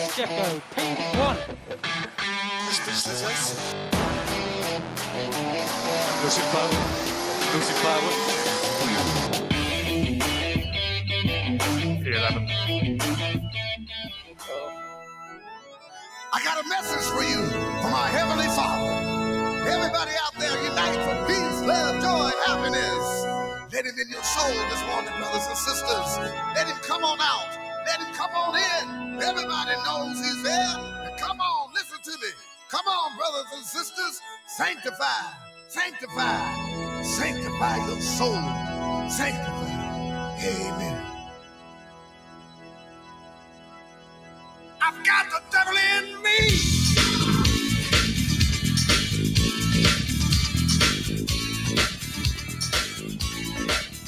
Jazz Gecko, P1. Lucy Flower. Lucy Flower. Here, Adam. I got a message for you from our Heavenly Father. Everybody out there, unite for peace, love, joy, happiness. Let him in your soul this morning, brothers and sisters. Let him come on out. Let him come on in. Everybody knows he's there. Come on, listen to me. Come on, brothers and sisters. Sanctify, sanctify, sanctify your soul. Sanctify. Amen. I've got the devil in me.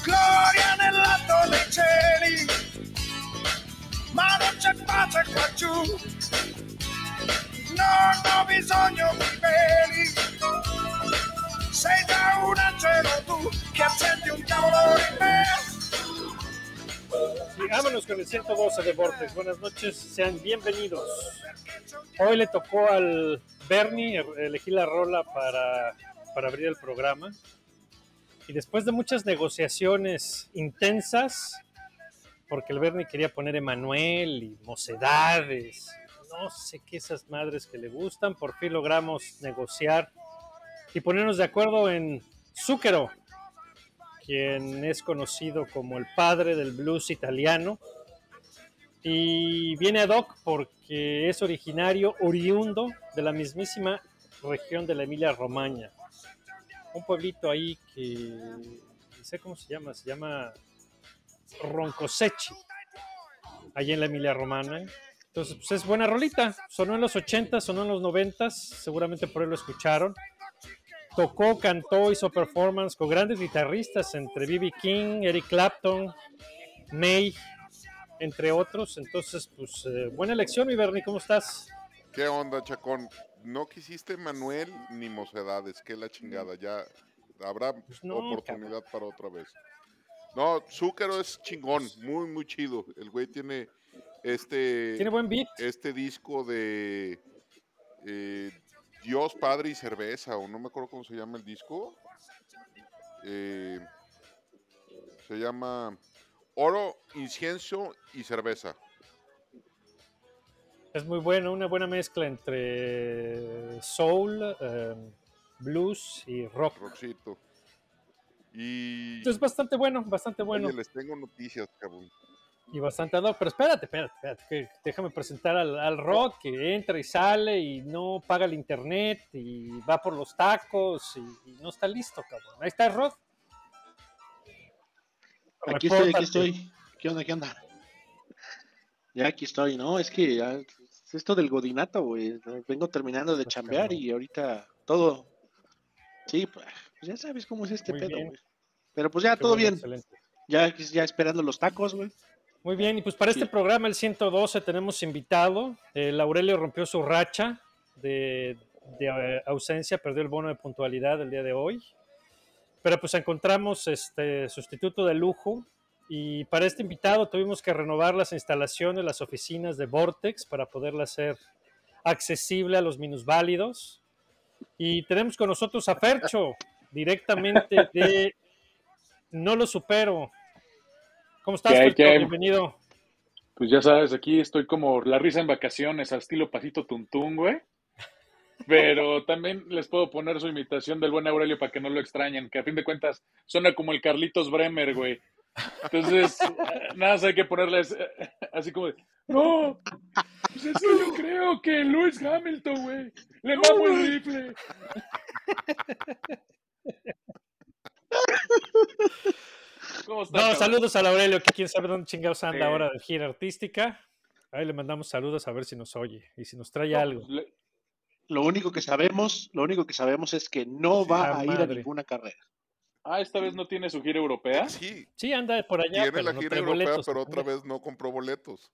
Gloria nella nei cieli, ma non c'è pace qua giù. Non ho bisogno di veli, sei già un angelo tu che accendi un cavolo in me. Vámonos con el 112 de Vortex. Buenas noches, sean bienvenidos. Hoy le tocó al Bernie elegir la rola para, para abrir el programa. Y después de muchas negociaciones intensas, porque el Bernie quería poner Emanuel y mocedades, no sé qué esas madres que le gustan, por fin logramos negociar y ponernos de acuerdo en Zúquero, quien es conocido como el padre del blues italiano. Y viene ad hoc porque es originario, oriundo de la mismísima región de la Emilia Romagna. Un pueblito ahí que no sé cómo se llama, se llama Roncosechi, allá en la Emilia Romagna. Entonces, pues es buena rolita. Sonó en los 80, sonó en los 90, seguramente por ahí lo escucharon tocó, cantó, hizo performance con grandes guitarristas entre B.B. King, Eric Clapton, May, entre otros. Entonces, pues, eh, buena elección, mi Bernie, ¿cómo estás? ¿Qué onda, Chacón? No quisiste Manuel ni Mocedades, que la chingada, ya habrá Pues no, oportunidad para otra vez. No, Zúcaro es chingón, muy, muy chido. El güey tiene este, Tiene buen beat. este disco de eh, Dios, Padre y Cerveza, o no me acuerdo cómo se llama el disco. Eh, se llama Oro, Incienso y Cerveza. Es muy bueno, una buena mezcla entre soul, eh, blues y rock. Roxito. Y Es bastante bueno, bastante bueno. Oye, les tengo noticias, cabrón. Y bastante ad hoc, pero espérate, espérate, espérate, que déjame presentar al, al Rod que entra y sale y no paga el internet y va por los tacos y, y no está listo, cabrón. Ahí está el Rod. Aquí estoy, aquí estoy. ¿Qué onda, qué onda? Ya aquí estoy, ¿no? Es que ya, es esto del godinato, güey. Vengo terminando de Pues, chambear y ahorita todo. Sí, pues ya sabes cómo es este Muy pedo, güey. Pero pues ya Qué todo bien. excelente. Ya, ya esperando los tacos, güey. Muy bien, y pues para este Sí. programa, el 112, tenemos invitado. El Aurelio rompió su racha de, de, eh, ausencia, perdió el bono de puntualidad el día de hoy. Pero pues encontramos este sustituto de lujo. Y para este invitado tuvimos que renovar las instalaciones, las oficinas de Vortex para poderla hacer accesible a los minusválidos. Y tenemos con nosotros a Fercho, directamente de No lo supero. ¿Cómo estás, ¿Qué? Bienvenido. Pues ya sabes, aquí estoy como la risa en vacaciones, al estilo pasito tuntún, güey. Pero también les puedo poner su imitación del buen Aurelio para que no lo extrañen, que a fin de cuentas suena como el Carlitos Bremer, güey. Entonces, eh, nada más hay que ponerles eh, así como de, no, pues es que yo creo que Lewis Hamilton, güey, le mamo el rifle. ¿Cómo está, No, cabrón? saludos al Aurelio, que quién sabe dónde chingados anda Sí. ahora de gira artística. Ahí le mandamos saludos a ver si nos oye y si nos trae No, algo. pues, le- Lo único que sabemos, lo único que sabemos es que no va Ah, a ir a ninguna carrera. Ah, esta vez no tiene su gira europea. Sí, Sí, anda por allá, tiene pero la no gira trae europea, boletos. pero otra vez no compró boletos.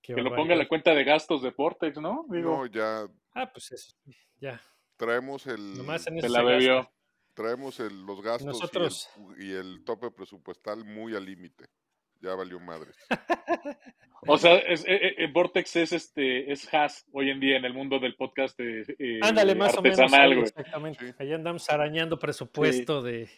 Qué Que lo ponga en la cuenta de gastos de Portex, ¿no? Digo, No, ya Ah, pues eso, ya. traemos el Nomás en se la bebió. traemos el, los gastos y el- Nosotros- y, el, tope presupuestal muy al límite. ya valió madres. O sea, es, eh, eh, Vortex es este es Has hoy en día en el mundo del podcast eh, Ándale, más o menos. ahí, exactamente. Sí. Ahí andamos arañando presupuesto de,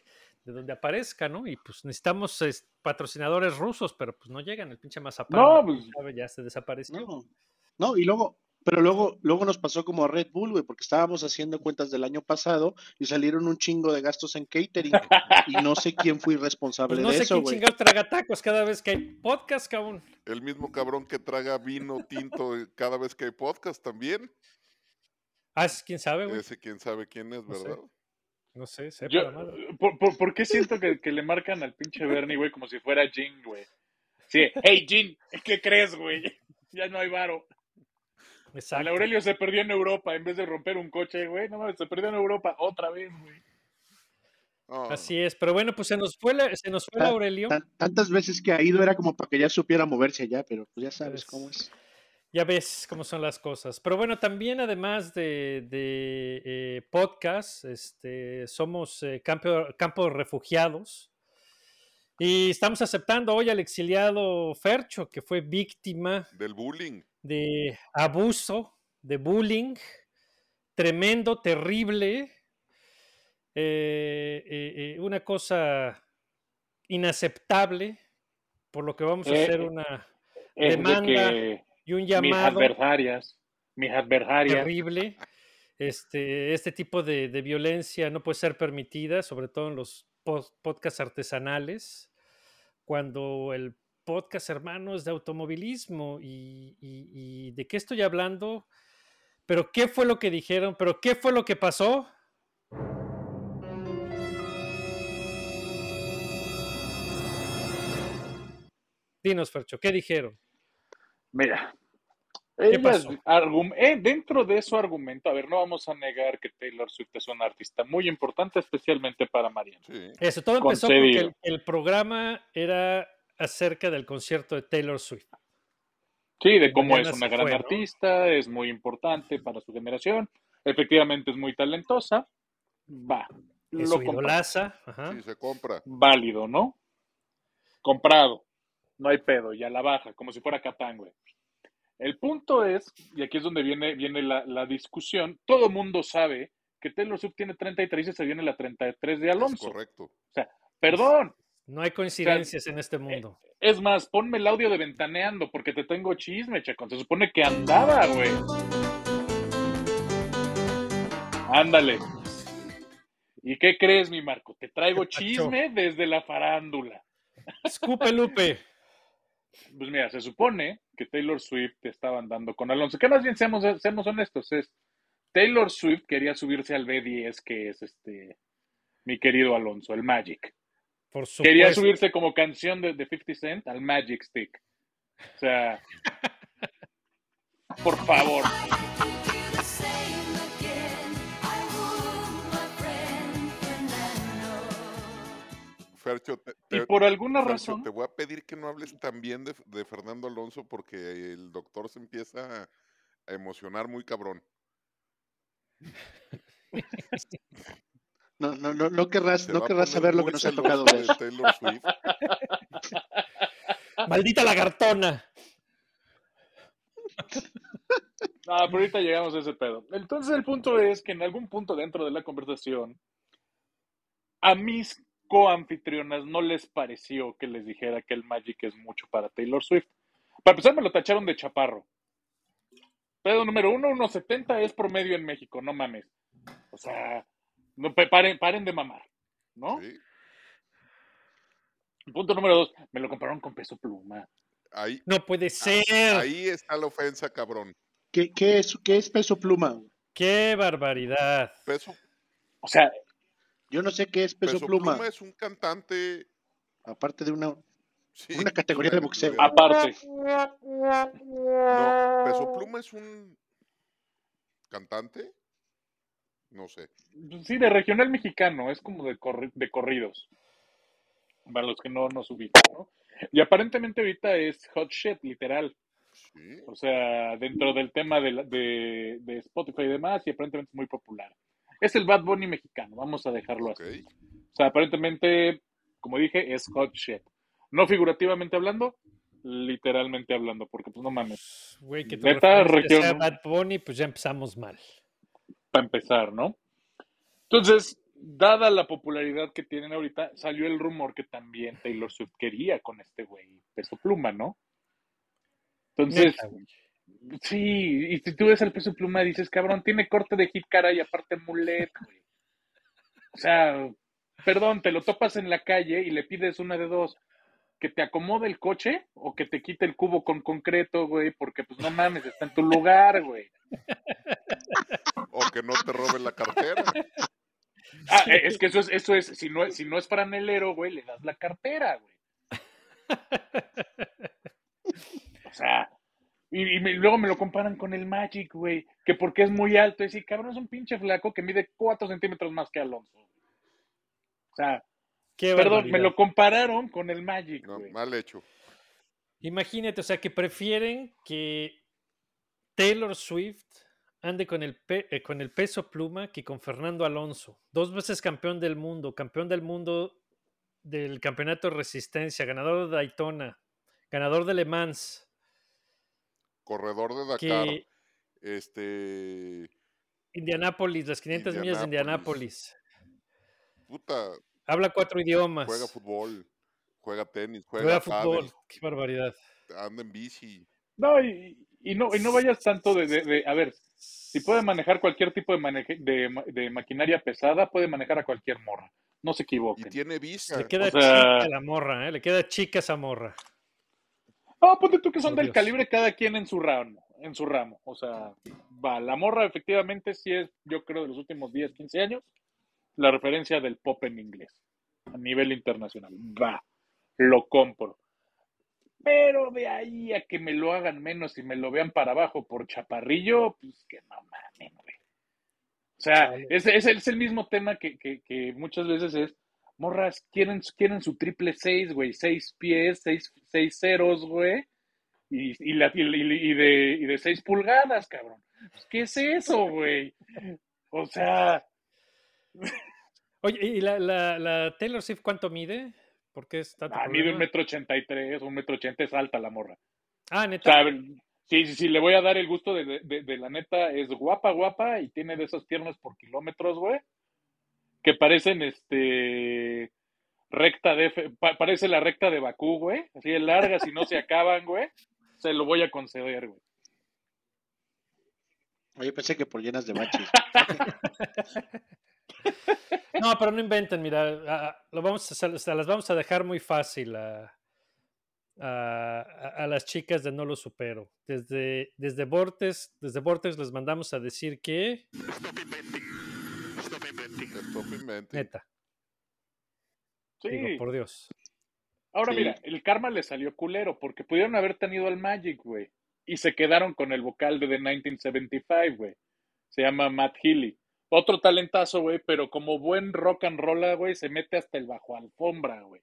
de donde aparezca, ¿no? Y pues necesitamos es, patrocinadores rusos, pero pues no llegan. El pinche mazapán No, pues- ya se desapareció. No, no, y luego, pero luego, luego nos pasó como a Red Bull, güey, porque estábamos haciendo cuentas del año pasado y salieron un chingo de gastos en catering. y no sé quién fue responsable Pues no de sé eso, quién güey. chingado traga tacos cada vez que hay podcast, cabrón. El mismo cabrón que traga vino tinto eh, cada vez que hay podcast también. Ah, es- quién sabe, güey. Ese quién sabe quién es, No sé. ¿verdad? No sé, sepa Yo, madre. ¿por, por, por qué siento que, que le marcan al pinche Bernie, güey, como si fuera Jin, güey? Sí, hey Jin, ¿qué crees, güey? Ya no hay varo. El Exacto. Aurelio se perdió en Europa en vez de romper un coche, güey. No mames, se perdió en Europa otra vez, güey. No, Así es, pero bueno, pues se nos fue, la- se nos fue el Aurelio. Tan- tantas veces que ha ido era como para que ya supiera moverse allá, pero pues ya sabes Pues, cómo es. Ya ves cómo son las cosas. Pero bueno, también además de, de, eh, podcast, este, somos eh, campo, campo de refugiados. Y estamos aceptando hoy al exiliado Fercho, que fue víctima del bullying. de abuso, de bullying, tremendo, terrible, eh, eh, eh, una cosa inaceptable, por lo que vamos a hacer eh, una Demanda de que y un mis llamado adversarias, mis adversarias, terrible. Este, este tipo de, de violencia no puede ser permitida, sobre todo en los pod- podcasts artesanales, cuando el podcast hermano es de automovilismo. Y, y- y de qué estoy hablando? ¿Pero qué fue lo que dijeron? ¿Pero qué fue lo que pasó? Dinos, Fercho, ¿qué dijeron? Mira, Eh, dentro de su argumento, a ver, no vamos a negar que Taylor Swift es una artista muy importante, especialmente para Mariana. Sí. Eso, todo empezó porque el, el programa era acerca del concierto de Taylor Swift. Sí, de cómo Mariana es una gran fue, ¿no? artista, es muy importante para su generación, efectivamente es muy talentosa, va, Es lo idolaza. ajá. Sí, se compra. válido, ¿no? Comprado, no hay pedo, y a la baja, como si fuera Catán, güey. El punto es, y aquí es donde viene, viene la, la discusión, todo mundo sabe que Taylor Swift tiene 33 y se viene la 33 de Es Alonso. correcto. Perdón, No hay coincidencias en este mundo. es más, ponme el audio de Ventaneando porque te tengo chisme, chacón. Se supone que andaba, güey. Ándale. ¿Y qué crees, mi Marco? Te traigo chisme desde la farándula. Escupe Lupe. Pues mira, se supone que Taylor Swift estaba andando con Alonso. Que más bien seamos, seamos honestos, es Taylor Swift quería subirse al B10, que es este mi querido Alonso, el Magic. Por Quería supuesto. subirse como canción de, de 50 Cent al Magic Stick. O sea, por favor. Fercho, te, Y por alguna Fercho, razón, te voy a pedir que no hables tan bien de, de Fernando Alonso porque el doctor se empieza a, emocionar muy cabrón. No, no, no, no querrás, no querrás saber lo que nos ha tocado de. Taylor Swift. Maldita lagartona. Ah, pero ahorita llegamos a ese pedo. Entonces el punto es que en algún punto dentro de la conversación, a mis coanfitrionas no les pareció que les dijera que el Magic es mucho para Taylor Swift. Para empezar, me lo tacharon de chaparro. Pedo número uno, 1.70 es promedio en México, no mames. O sea, no, pa- paren, paren de mamar, ¿no? Sí. Punto número dos, me lo compraron con peso pluma. Ahí, No puede ser. ahí está la ofensa, cabrón. ¿Qué, qué es, ¿Qué es peso pluma? Qué barbaridad. Peso, O sea, Yo no sé qué es peso, Peso pluma, Pluma es un cantante. aparte de una... sí, Una categoría de boxeo. Aparte, No, Peso Pluma es un cantante. No sé. Sí, de regional mexicano, es como de, corri- de corridos. Para los que no nos ubican, ¿no? Y aparentemente ahorita es hot shit, literal. Sí. O sea, dentro del tema de, la- de, de Spotify y demás, y aparentemente es muy popular. Es el Bad Bunny mexicano, vamos a dejarlo Ok. así. O sea, aparentemente, como dije, es hot shit. No figurativamente hablando, literalmente hablando, porque pues no mames, Güey, que Neta, sea Bad Bunny, pues ya empezamos mal. para empezar, ¿no? Entonces, dada la popularidad que tienen ahorita, salió el rumor que también Taylor Swift quería con este güey, peso pluma, ¿no? Entonces, Neta. Sí, y si tú ves el peso pluma, dices, cabrón, tiene corte de hit cara y aparte mulet, güey. O sea, perdón, te lo topas en la calle y le pides una de dos, que te acomode el coche o que te quite el cubo con concreto, güey, porque pues no mames, está en tu lugar, güey. O que no te roben la cartera. Ah, eh, es que eso es, eso es, si no, es- si no es franelero, güey, le das la cartera, güey. O sea, y, y me- luego me lo comparan con el Magic, güey, que porque es muy alto, y sí, cabrón, es un pinche flaco que mide 4 centímetros más que Alonso. O sea, Qué perdón, barbaridad. me lo compararon con el Magic, No, güey. mal hecho. Imagínate, o sea, que prefieren que Taylor Swift ande con el, pe- eh, con el peso pluma que con Fernando Alonso. Dos veces campeón del mundo, campeón del mundo del campeonato de resistencia, ganador de Daytona, ganador de Le Mans, Corredor de Dakar. que Este. Indianápolis, las 500 millas de Indianápolis. Puta. Habla cuatro idiomas. Juega fútbol. Juega tenis. Juega, Juega fútbol. Qué barbaridad. Anda en bici. No, y, y no, y no vayas tanto de, de- de- a ver, si puede manejar cualquier tipo de, maneje- de, ma- de maquinaria pesada, puede manejar a cualquier morra. No se Y equivoquen. tiene visa. Le queda o sea- chica la morra, ¿eh? Le queda chica esa morra. No, ponte tú que son Por del Dios. calibre cada quien en su ramo, en su ramo. O sea, va, la morra efectivamente sí es, yo creo, de los últimos 10, 15 años, la referencia del pop en inglés, a nivel internacional. Va, lo compro. Pero de ahí a que me lo hagan menos y me lo vean para abajo por chaparrillo, pues que no mames, güey. O sea, es, es, el- es el mismo tema que, que, que muchas veces es, morras, quieren, quieren su triple seis, güey, seis pies, seis, seis ceros, güey, y, y, la, y, y- y de, y de seis pulgadas, cabrón. Pues, ¿Qué es eso, güey? O sea, Oye, ¿y la, la, la Taylor Swift cuánto mide? ¿Por qué está ah, mide un metro ochenta y tres, un metro ochenta es alta la morra. Ah, O neta. sea, sí, sí, sí, le voy a dar el gusto de, de, de- de la neta, es guapa, guapa, y tiene de esas piernas por kilómetros, güey, que parecen, este, recta de, F- pa- parece la recta de Bakú, güey, así de largas y no se acaban, güey, se lo voy a conceder, güey. Oye, pensé que por llenas de baches. No, pero no inventen, mira, lo vamos a, se las vamos a dejar muy fácil a, a- las chicas de No Lo Supero. Desde, desde Vortex, desde Vortex les mandamos a decir que. Neta, Sí. digo, por Dios. Ahora Sí. mira, el karma le salió culero porque pudieron haber tenido al Magic, güey. Y se quedaron con el vocal de The 1975, güey. Se llama Matt Healy. Otro talentazo, güey, pero como buen rock and roll, güey, se mete hasta el bajo alfombra, güey.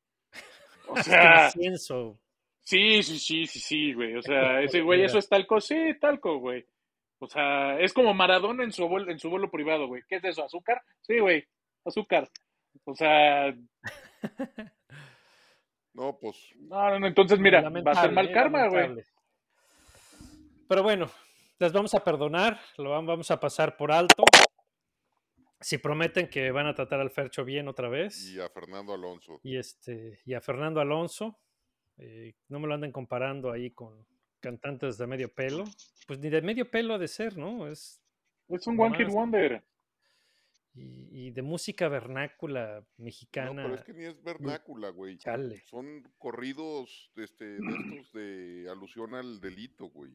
O sea, Incienso. sí, sí, sí, sí, sí, güey. O sea, ese güey, eso es talco, sí, talco, güey. O sea, es como Maradona en su vuelo, en su vuelo privado, güey. ¿Qué es eso? ¿Azúcar? Sí, güey, azúcar. O sea, No, pues. no, no, no, entonces mira, va a ser mal karma, güey. Pero bueno, las vamos a perdonar, lo vam- vamos a pasar por alto. Si prometen que van a tratar al Fercho bien otra vez. Y a Fernando Alonso. y este y a Fernando Alonso eh, no me lo anden comparando ahí con cantantes de medio pelo pues ni de medio pelo ha de ser no es Es un One Hit. Wonder. Y, y de música vernácula No, mexicana pero es que ni es vernácula, güey. Chale. Son corridos este, de estos de alusión al delito, güey.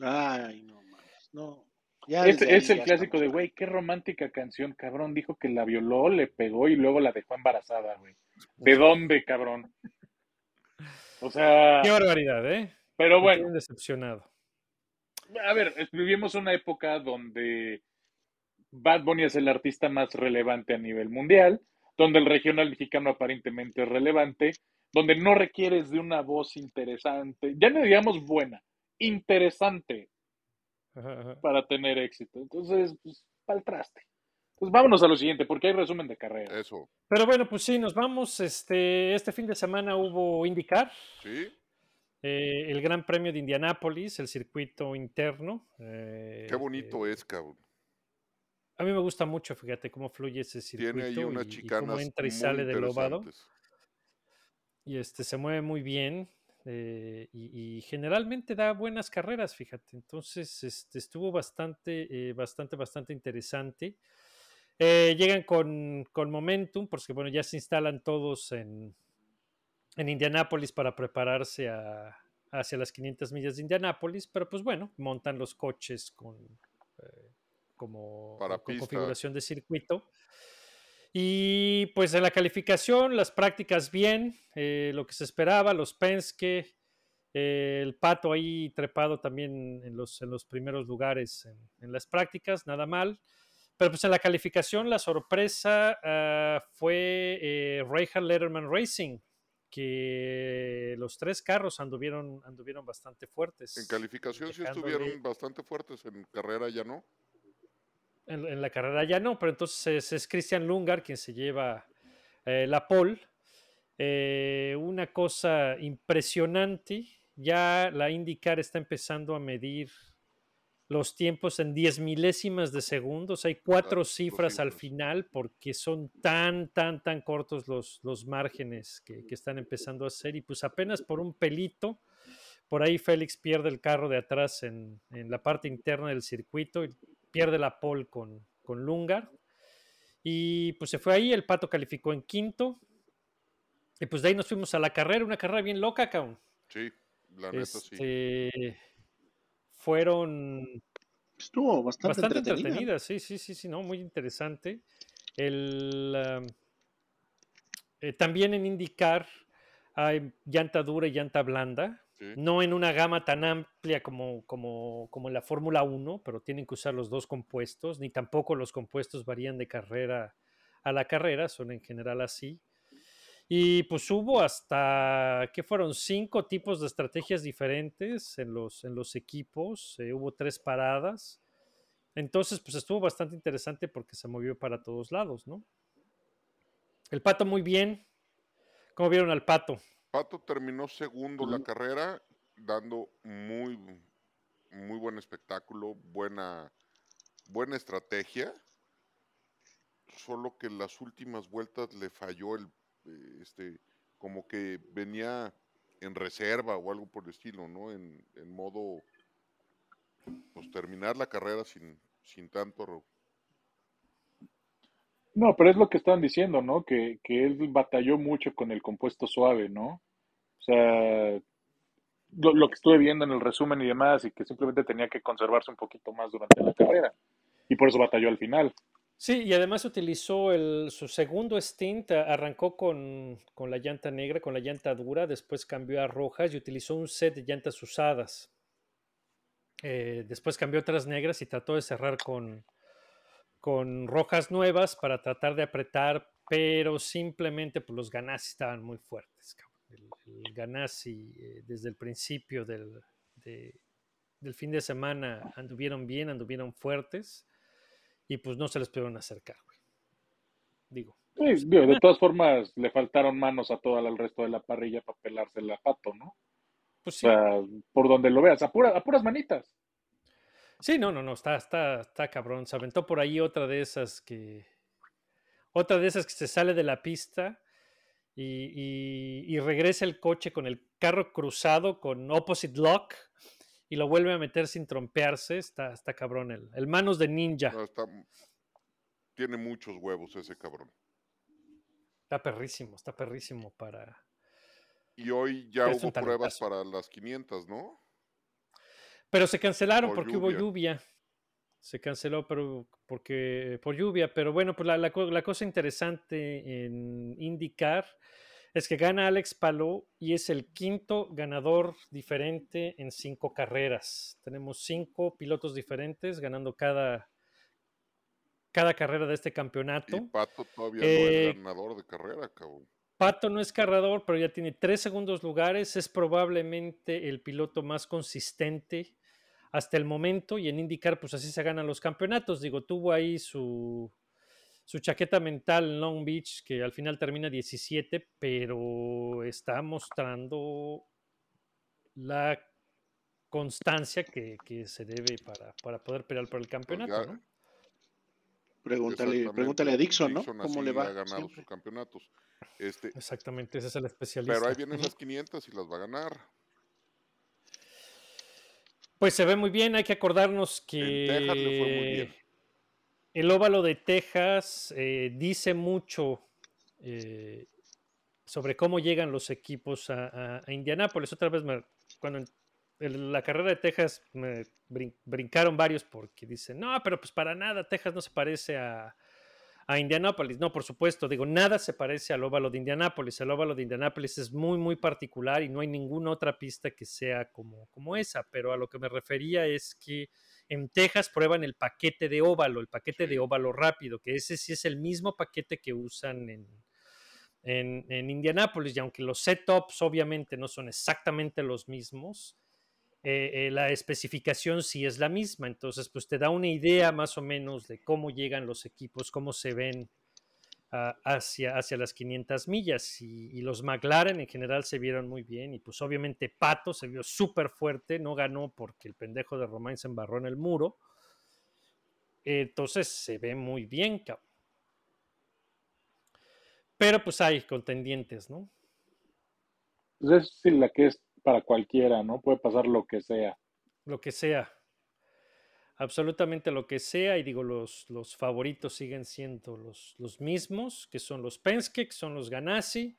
Ay, no mames. No. Ya Este es el clásico de, güey, qué romántica canción, cabrón. Dijo que la violó, le pegó y luego la dejó embarazada, güey. ¿De dónde, cabrón? O sea, qué barbaridad eh pero Me bueno, decepcionado a ver, vivimos una época donde Bad Bunny es el artista más relevante a nivel mundial, donde el regional mexicano aparentemente es relevante, donde no requieres de una voz interesante, ya no digamos buena, interesante Ajá, ajá. para tener éxito. Entonces, pues, pa'l traste. Pues vámonos a lo siguiente, porque hay resumen de carrera. Eso. Pero bueno, pues sí, nos vamos. Este, este fin de semana hubo IndyCar, ¿Sí? Eh, el Gran Premio de Indianápolis, el circuito interno. eh, Qué bonito eh, es, cabrón. A mí me gusta mucho, fíjate, cómo fluye ese circuito Tiene ahí unas y- cómo entra y sale del ovado. Y este se mueve muy bien. eh, y, y generalmente da buenas carreras, fíjate. Entonces, este, estuvo bastante, eh, bastante, bastante interesante. Eh, llegan con, con momentum, porque bueno, ya se instalan todos en, en Indianápolis para prepararse a- hacia las 500 millas de Indianápolis, pero pues bueno, montan los coches con, eh, como Para con configuración de circuito. Y pues en la calificación, las prácticas bien, eh, lo que se esperaba, los Penske, eh, el Pato ahí trepado también en los, en los primeros lugares en, en las prácticas, nada mal. Pero pues en la calificación la sorpresa ah, fue eh, Reinhard Letterman Racing, que los tres carros anduvieron, anduvieron bastante fuertes. En calificación sí estuvieron bastante fuertes, en carrera ya no. En, en la carrera ya no, pero entonces es, es Christian Lungar quien se lleva eh, la pole. Eh, una cosa impresionante, ya la IndyCar está empezando a medir los tiempos en 10 milésimas de segundos. Hay cuatro cifras al final porque son tan, tan, tan cortos los, los márgenes que, que están empezando a hacer y pues apenas por un pelito. Por ahí Félix pierde el carro de atrás en, en la parte interna del circuito y pierde la pole con, con Lungar. Y pues se fue ahí, el Pato calificó en quinto. Y pues de ahí nos fuimos a la carrera, una carrera bien loca, cabrón. Sí, la neta sí. Fueron Estuvo bastante, bastante entretenida. entretenida, sí, sí, sí, sí, no, muy interesante. El, am, eh, también en IndyCar hay llanta dura y llanta blanda, sí. no en una gama tan amplia como, como, como en la Fórmula 1, pero tienen que usar los dos compuestos, ni tampoco los compuestos varían de carrera a la carrera, son en general así. Y pues hubo hasta, ¿qué fueron? Cinco tipos de estrategias diferentes en los, en los equipos, eh, hubo tres paradas. Entonces, pues estuvo bastante interesante porque se movió para todos lados, ¿no? El pato muy bien. ¿Cómo vieron al pato? Pato terminó segundo la carrera, dando muy, muy buen espectáculo, buena, buena estrategia. Solo que en las últimas vueltas le falló el, este, como que venía en reserva o algo por el estilo, ¿no? En, en modo, pues terminar la carrera sin, sin tanto No, pero es lo que estaban diciendo, ¿no? Que, que él batalló mucho con el compuesto suave, ¿no? O sea, lo, lo que estuve viendo en el resumen y demás, y que simplemente tenía que conservarse un poquito más durante la carrera. Y por eso batalló al final. Sí, y además utilizó el, su segundo stint, arrancó con, con la llanta negra, con la llanta dura, después cambió a rojas y utilizó un set de llantas usadas. Eh, después cambió otras negras y trató de cerrar con, con rojas nuevas para tratar de apretar, pero simplemente pues, los Ganassi estaban muy fuertes. El, el Ganassi eh, desde el principio del, de- del fin de semana anduvieron bien, anduvieron fuertes y pues no se les pudieron acercar, güey. Digo, Sí, digo, de todas formas, le faltaron manos a todo el resto de la parrilla para pelarse el pato, ¿no? pues O sí. sea, por donde lo veas, a, pura- a puras manitas. Sí, no, no, no, está, está, está cabrón. Se aventó por ahí otra de esas que. Otra de esas que se sale de la pista y, y- y regresa el coche con el carro cruzado con opposite lock y lo vuelve a meter sin trompearse. Está, está cabrón el, el manos de ninja. no, está- tiene muchos huevos ese cabrón. Está perrísimo, está perrísimo para. Y hoy ya hubo pruebas para las 500, ¿no? Pero se cancelaron Por porque hubo lluvia. Se canceló pero, porque, por lluvia. Pero bueno, pues la, la co- la cosa interesante en IndyCar es que gana Alex Palou y es el quinto ganador diferente en cinco carreras. Tenemos cinco pilotos diferentes ganando cada, cada carrera de este Y campeonato. Pato todavía Eh, no es ganador de carrera, cabrón. Pato no es carrador, pero ya tiene tres segundos lugares. Es probablemente el piloto más consistente hasta el momento. Y en IndyCar, pues así se ganan los campeonatos. Digo, tuvo ahí su, su chaqueta mental en Long Beach, que al final termina 17, pero está mostrando la constancia que, que se debe para, para poder pelear por el campeonato, Pues ya- ¿no? Pregúntale, pregúntale a Dixon, ¿no? Dixon ¿Cómo le va? ha ganado siempre. sus campeonatos. Este, Exactamente, ese es el especialista. pero ahí vienen las 500 y las va a ganar. Pues se ve muy bien, hay que acordarnos En Texas le fue muy bien. El óvalo de Texas eh, dice mucho eh, sobre cómo llegan los equipos a, Indianápolis. Otra vez, me- cuando en, la carrera de Texas me brin- brincaron varios porque dicen, no, pero pues para nada, Texas no se parece a, a Indianápolis. No, por supuesto, digo, nada se parece al óvalo de Indianápolis. El óvalo de Indianápolis es muy, muy particular y no hay ninguna otra pista que sea como, como esa, pero a lo que me refería es que en Texas prueban el paquete de óvalo, el paquete de óvalo rápido, que ese sí es el mismo paquete que usan en, en, en Indianápolis, y aunque los setups obviamente no son exactamente los mismos, eh, eh, la especificación sí es la misma, entonces pues te da una idea más o menos de cómo llegan los equipos, cómo se ven hacia, hacia las 500 millas y, y los McLaren en general se vieron muy bien y pues obviamente Pato se vio súper fuerte, no ganó porque el pendejo de Romain se embarró en el muro, entonces se ve muy bien, cabrón. Pero pues hay contendientes, ¿no? Pues es la que es para cualquiera, ¿no? Puede pasar lo que sea. Lo que sea. Absolutamente lo que sea. Y digo, los, los favoritos siguen siendo los, los mismos, que son los Penske, que son los Ganassi.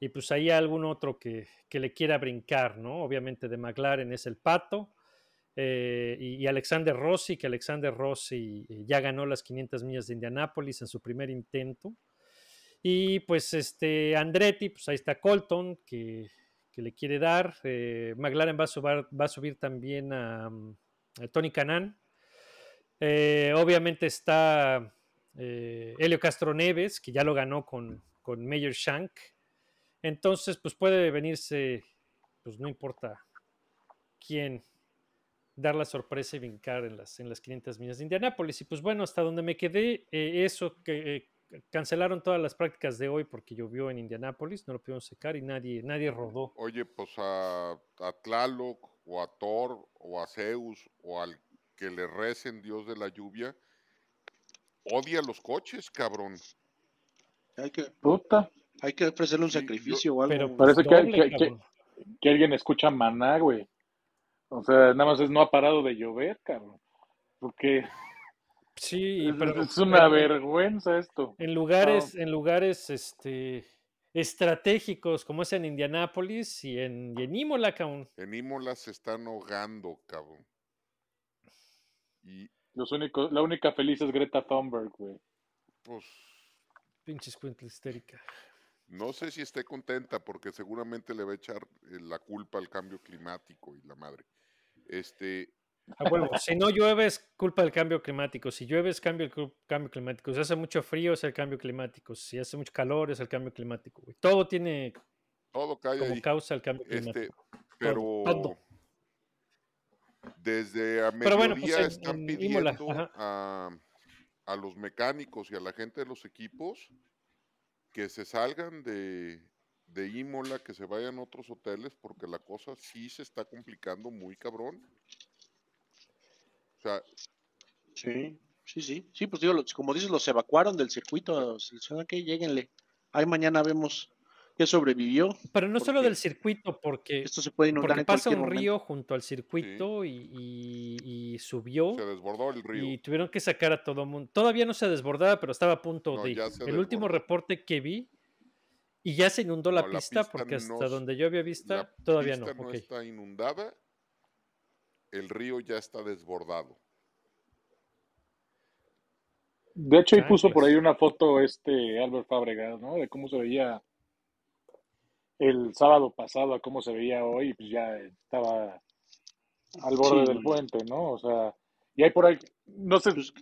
Y pues hay algún otro que, que le quiera brincar, ¿no? Obviamente de McLaren es el Pato. eh, y, y Alexander Rossi, que Alexander Rossi eh, ya ganó las 500 millas de Indianápolis en su primer intento. Y pues este Andretti, pues ahí está Colton, que, que le quiere dar. eh, McLaren va a, subir, va a subir también a, mm, a Tony Canan. Eh, obviamente está eh, Helio Castro Neves, que ya lo ganó con, con Mayer Shank. Entonces, pues puede venirse, pues no importa quién, dar la sorpresa y brincar en las, en las 500 millas de Indianápolis. Y pues bueno, hasta donde me quedé, eh, eso que eh, cancelaron todas las prácticas de hoy porque llovió en Indianápolis, no lo pudieron secar y nadie, nadie rodó. Oye, pues a, a Tlaloc o a Thor o a Zeus o al que le recen Dios de la lluvia, odia los coches, cabrón. Hay que, Puta. hay que ofrecerle un Sí, yo- sacrificio o algo. Pero Parece que- doble, que- que- cabrón. Que alguien escucha maná, güey. O sea, nada más es no ha parado de llover, cabrón. Porque Sí, es, pero es una pero vergüenza esto. en lugares, en lugares este, estratégicos como es en Indianápolis y en, y en Imola, cabrón. En Imola se están ahogando, cabrón. Y Los únicos, la única feliz es Greta Thunberg, güey. pues Pinches cuenta histérica. no sé si esté contenta porque seguramente le va a echar eh, la culpa al cambio climático y la madre. Este, A huevo. Si no llueve es culpa del cambio climático. Si llueve es cambio, cambio climático. Si hace mucho frío es el cambio climático. Si hace mucho calor es el cambio climático. güey. Todo tiene todo cae como ahí. causa el cambio Este, climático. pero todo. Desde a bueno, pues, mediodía en- están en pidiendo a, a los mecánicos y a la gente de los equipos que se salgan de, de Imola, que se vayan a otros hoteles, porque la cosa sí se está complicando muy cabrón. O sea, Sí, sí, sí. Sí, pues digo, los- como dices, los evacuaron del circuito. Se les dijo, "Ok, lléguenle. Ahí mañana vemos qué sobrevivió. Pero no solo del circuito, porque, Esto se puede inundar porque pasa un momento. río junto al circuito y, y- y subió. se desbordó el río. Y tuvieron que sacar a todo mundo. Todavía no se desbordaba, pero estaba a punto No, de. El último reporte que vi y ya se inundó la No, la pista, pista porque hasta no donde yo había vista, La todavía pista no. no ok. está inundada, el río ya está desbordado. De hecho, ahí puso por ahí una foto este Albert Fábregas, ¿no? De cómo se veía el sábado pasado a cómo se veía hoy, pues ya estaba al borde Sí. del puente, ¿no? O sea, y hay por ahí, no sé, Pues,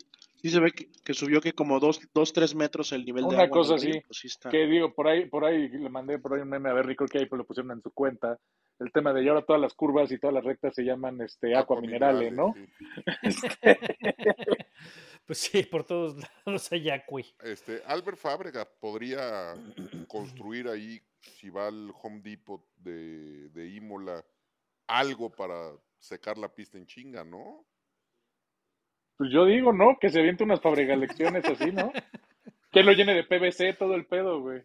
sí se ve que, que subió que como dos, dos, tres metros el nivel de Una agua en el cosa así, pues sí que digo, por ahí, por ahí le mandé por ahí un meme a Berry, creo que ahí pues lo pusieron en su cuenta, el tema de y ahora todas las curvas y todas las rectas se llaman este aqua minerale, ¿no? sí. Pues sí, por todos lados hay Yaqui. Este, Albert Fábrega podría construir ahí, si va al Home Depot de, de Imola, algo para secar la pista en chinga, ¿no? Pues yo digo, ¿no? Que se aviente unas lecciones así, ¿no? Que lo llene de PVC todo el pedo, güey.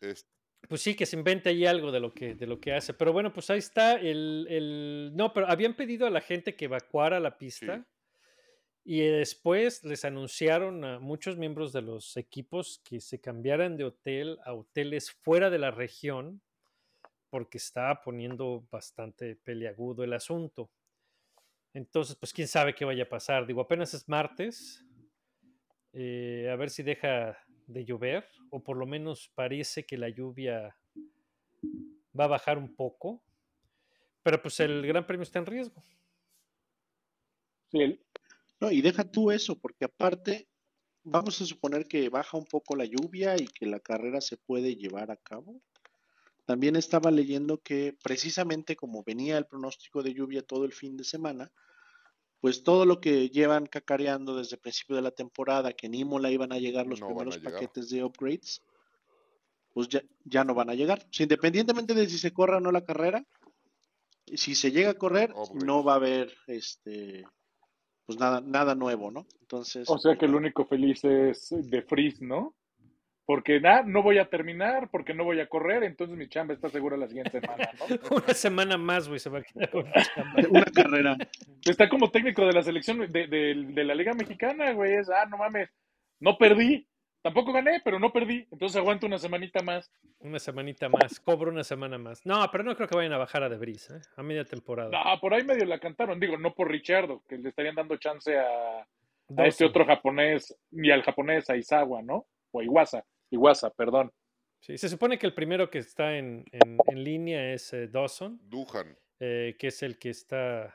Es- Pues sí, que se invente ahí algo de lo que, de lo que hace. Pero bueno, pues ahí está el, el- No, pero habían pedido a la gente que evacuara la pista. Y después les anunciaron a muchos miembros de los equipos que se cambiaran de hotel a hoteles fuera de la región porque estaba poniendo bastante peliagudo el asunto. Entonces, pues quién sabe qué vaya a pasar. Digo, apenas es martes. eh, a ver si deja de llover o por lo menos parece que la lluvia va a bajar un poco. Pero pues el Gran Premio está en riesgo. Sí, No, y deja tú eso, porque aparte, vamos a suponer que baja un poco la lluvia y que la carrera se puede llevar a cabo. También estaba leyendo que precisamente como venía el pronóstico de lluvia todo el fin de semana, pues todo lo que llevan cacareando desde el principio de la temporada, que en Imola iban a llegar los No primeros llegar. paquetes de upgrades, pues ya, ya no van a llegar. O sea, independientemente de si se corra o no la carrera, si se llega a correr, no va a haber este pues nada, nada nuevo, ¿no? Entonces, o sea pues, que el bueno. único feliz es de Freeze, ¿no? Porque nada, no voy a terminar, porque no voy a correr, entonces mi chamba está segura la siguiente semana, ¿no? Una semana más, güey, se va a quedar con chamba. una carrera. Está como técnico de la selección de, de- de la Liga Mexicana, güey. Es, ah, no mames, no perdí. Tampoco gané, pero no perdí. Entonces aguanto una semanita más. Una semanita más, cobro una semana más. No, pero no creo que vayan a bajar a Debris, ¿eh? A media temporada. No, por ahí medio la cantaron. Digo, no por Richardo, que le estarían dando chance a, a este otro japonés, y al japonés, a Izawa, ¿no? O Iwasa. Iwasa, perdón. Sí, se supone que el primero que está en, en- en línea es eh, Dawson, Duhan. eh, que es el que está.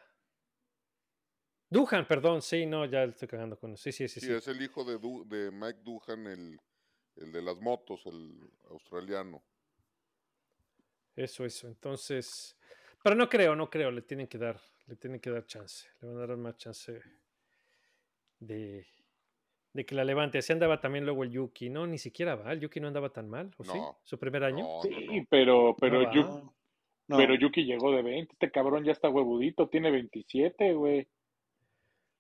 Duhan, perdón, sí, no, ya le estoy cagando con eso. Sí, sí, sí. Sí, sí. es el hijo de, Du- de Mike Duhan, el, el de las motos, el australiano. Eso, eso. Entonces, pero no creo, no creo. Le tienen que dar, le tienen que dar chance. Le van a dar más chance de, de que la levante. Así andaba también luego el Yuki, ¿no? Ni siquiera va. El Yuki no andaba tan mal, ¿o sí? No. Su primer año. No, no, Sí, pero, pero, No Yu- va. No, no. pero Yuki llegó de 20. Este cabrón ya está huevudito, tiene 27, güey.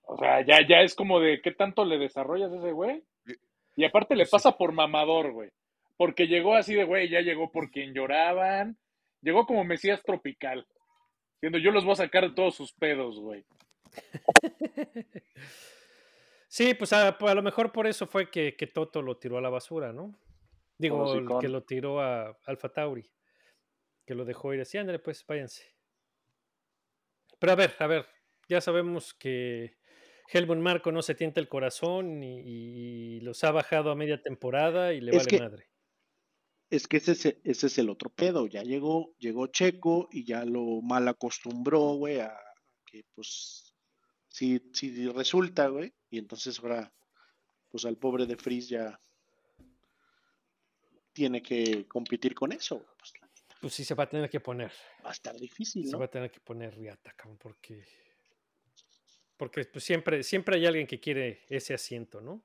O sea, ya, ya es como de qué tanto le desarrollas a ese güey. Y aparte le pasa por mamador, güey. Porque llegó así de, güey, ya llegó por quien lloraban. Llegó como Mesías tropical. Diciendo, yo los voy a sacar de todos sus pedos, güey. Sí, pues a, a lo mejor por eso fue que, que Toto lo tiró a la basura, ¿no? Digo, que lo tiró a Alfa Tauri. Que lo dejó ir así, ándale, pues váyanse. Pero a ver, a ver, ya sabemos que Helmut Marco no se tienta el corazón y, y los ha bajado a media temporada y le Es vale que- madre. Es que ese, es- ese es el otro pedo. Ya llegó, llegó Checo y ya lo mal acostumbró, güey, a que pues si, si resulta, güey, y entonces ahora, pues al pobre de Freeze ya tiene que competir con eso. Pues Pues sí se va a tener que poner. va a estar difícil, Se ¿no? va a tener que poner riata, cabrón, porque. Porque pues, siempre, siempre hay alguien que quiere ese asiento, ¿no?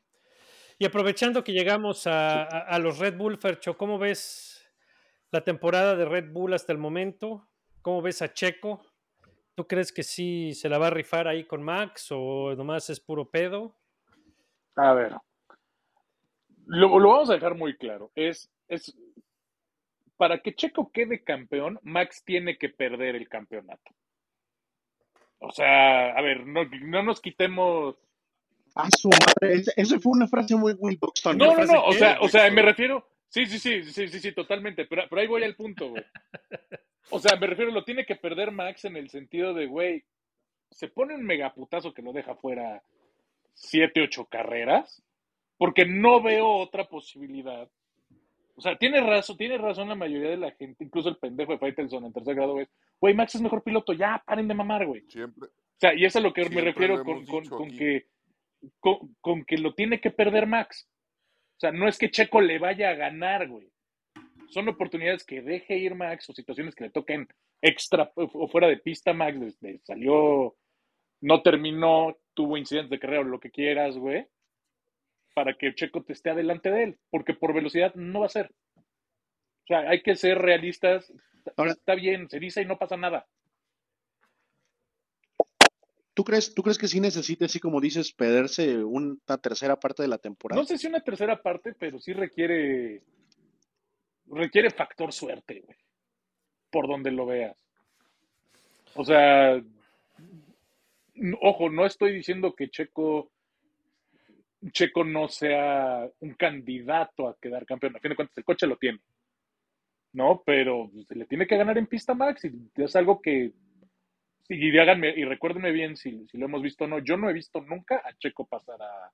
Y aprovechando que llegamos a, a- a los Red Bull, Fercho, ¿cómo ves la temporada de Red Bull hasta el momento? ¿Cómo ves a Checo? ¿Tú crees que sí se la va a rifar ahí con Max o nomás es puro pedo? A ver. Lo, lo vamos a dejar muy claro. Es, es para que Checo quede campeón, Max tiene que perder el campeonato. O sea, a ver, no, no nos quitemos. Ah, su madre, esa, fue una frase muy Will Buxton. No, no, no. O sea, o sea, me refiero. Sí, sí, sí, sí, sí, sí, totalmente. Pero, pero ahí voy al punto, güey. O sea, me refiero, lo tiene que perder Max en el sentido de, güey, se pone un megaputazo que lo deja fuera siete, ocho carreras, porque no veo otra posibilidad. O sea, tiene razón, tiene razón la mayoría de la gente, incluso el pendejo de Faitelson en tercer grado, güey. Güey, Max es mejor piloto, ya, paren de mamar, güey. Siempre. O sea, y eso es a lo que me refiero con, con- con que con, con que lo tiene que perder Max. O sea, no es que Checo le vaya a ganar, güey. Son oportunidades que deje ir Max o situaciones que le toquen extra o o fuera de pista Max. Desde, salió no terminó, tuvo incidentes de carrera o lo que quieras, güey, para que Checo te esté adelante de él, porque por velocidad no va a ser. O sea, hay que ser realistas. Ahora- Está bien, se dice y no pasa nada. ¿Tú crees, ¿Tú crees que sí necesite, así como dices, perderse una tercera parte de la temporada? No sé si una tercera parte, pero sí requiere requiere factor suerte, güey. Por donde lo veas. O sea, ojo, no estoy diciendo que Checo Checo no sea un candidato a quedar campeón. A fin de cuentas, el coche lo tiene. No, pero se le tiene que ganar en pista Max y es algo que y díganme, y recuérdenme bien si, si lo hemos visto o no. Yo no he visto nunca a Checo pasar a,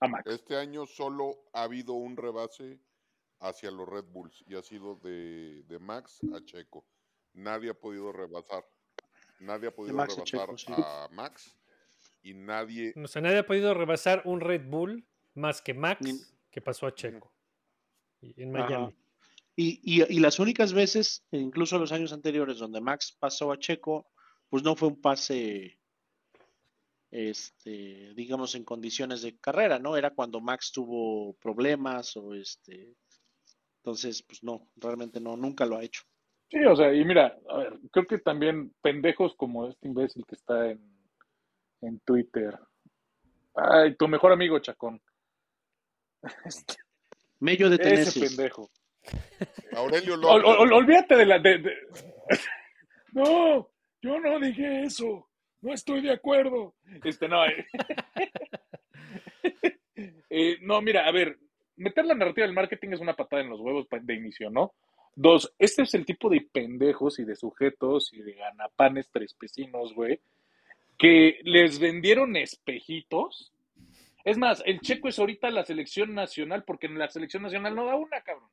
a Max. Este año solo ha habido un rebase hacia los Red Bulls y ha sido de, de Max a Checo. Nadie ha podido rebasar. Nadie ha podido a rebasar Checo, sí. a Max y nadie. O sea, nadie ha podido rebasar un Red Bull más que Max Ni- que pasó a Checo. Y- En. Miami. Y, y- y las únicas veces, incluso los años anteriores, donde Max pasó a Checo, pues no fue un pase, este, digamos, en condiciones de carrera, ¿no? Era cuando Max tuvo problemas o este. Entonces, pues no, realmente no, nunca lo ha hecho. Sí, o sea, y mira, a ver, creo que también pendejos como este imbécil que está en, en Twitter. Ay, tu mejor amigo, Chacón. Este, Mello de ese Teneses. pendejo. Aurelio López. ol- ol- olvídate de la. de- de- No, yo no dije eso. No estoy de acuerdo. Este, no. eh. Eh, no, mira, a ver, meter la narrativa del marketing es una patada en los huevos de inicio, ¿no? Dos, este es el tipo de pendejos y de sujetos y de ganapanes trespecinos, güey, que les vendieron espejitos. Es más, el checo es ahorita la selección nacional porque en la selección nacional no da una, cabrón.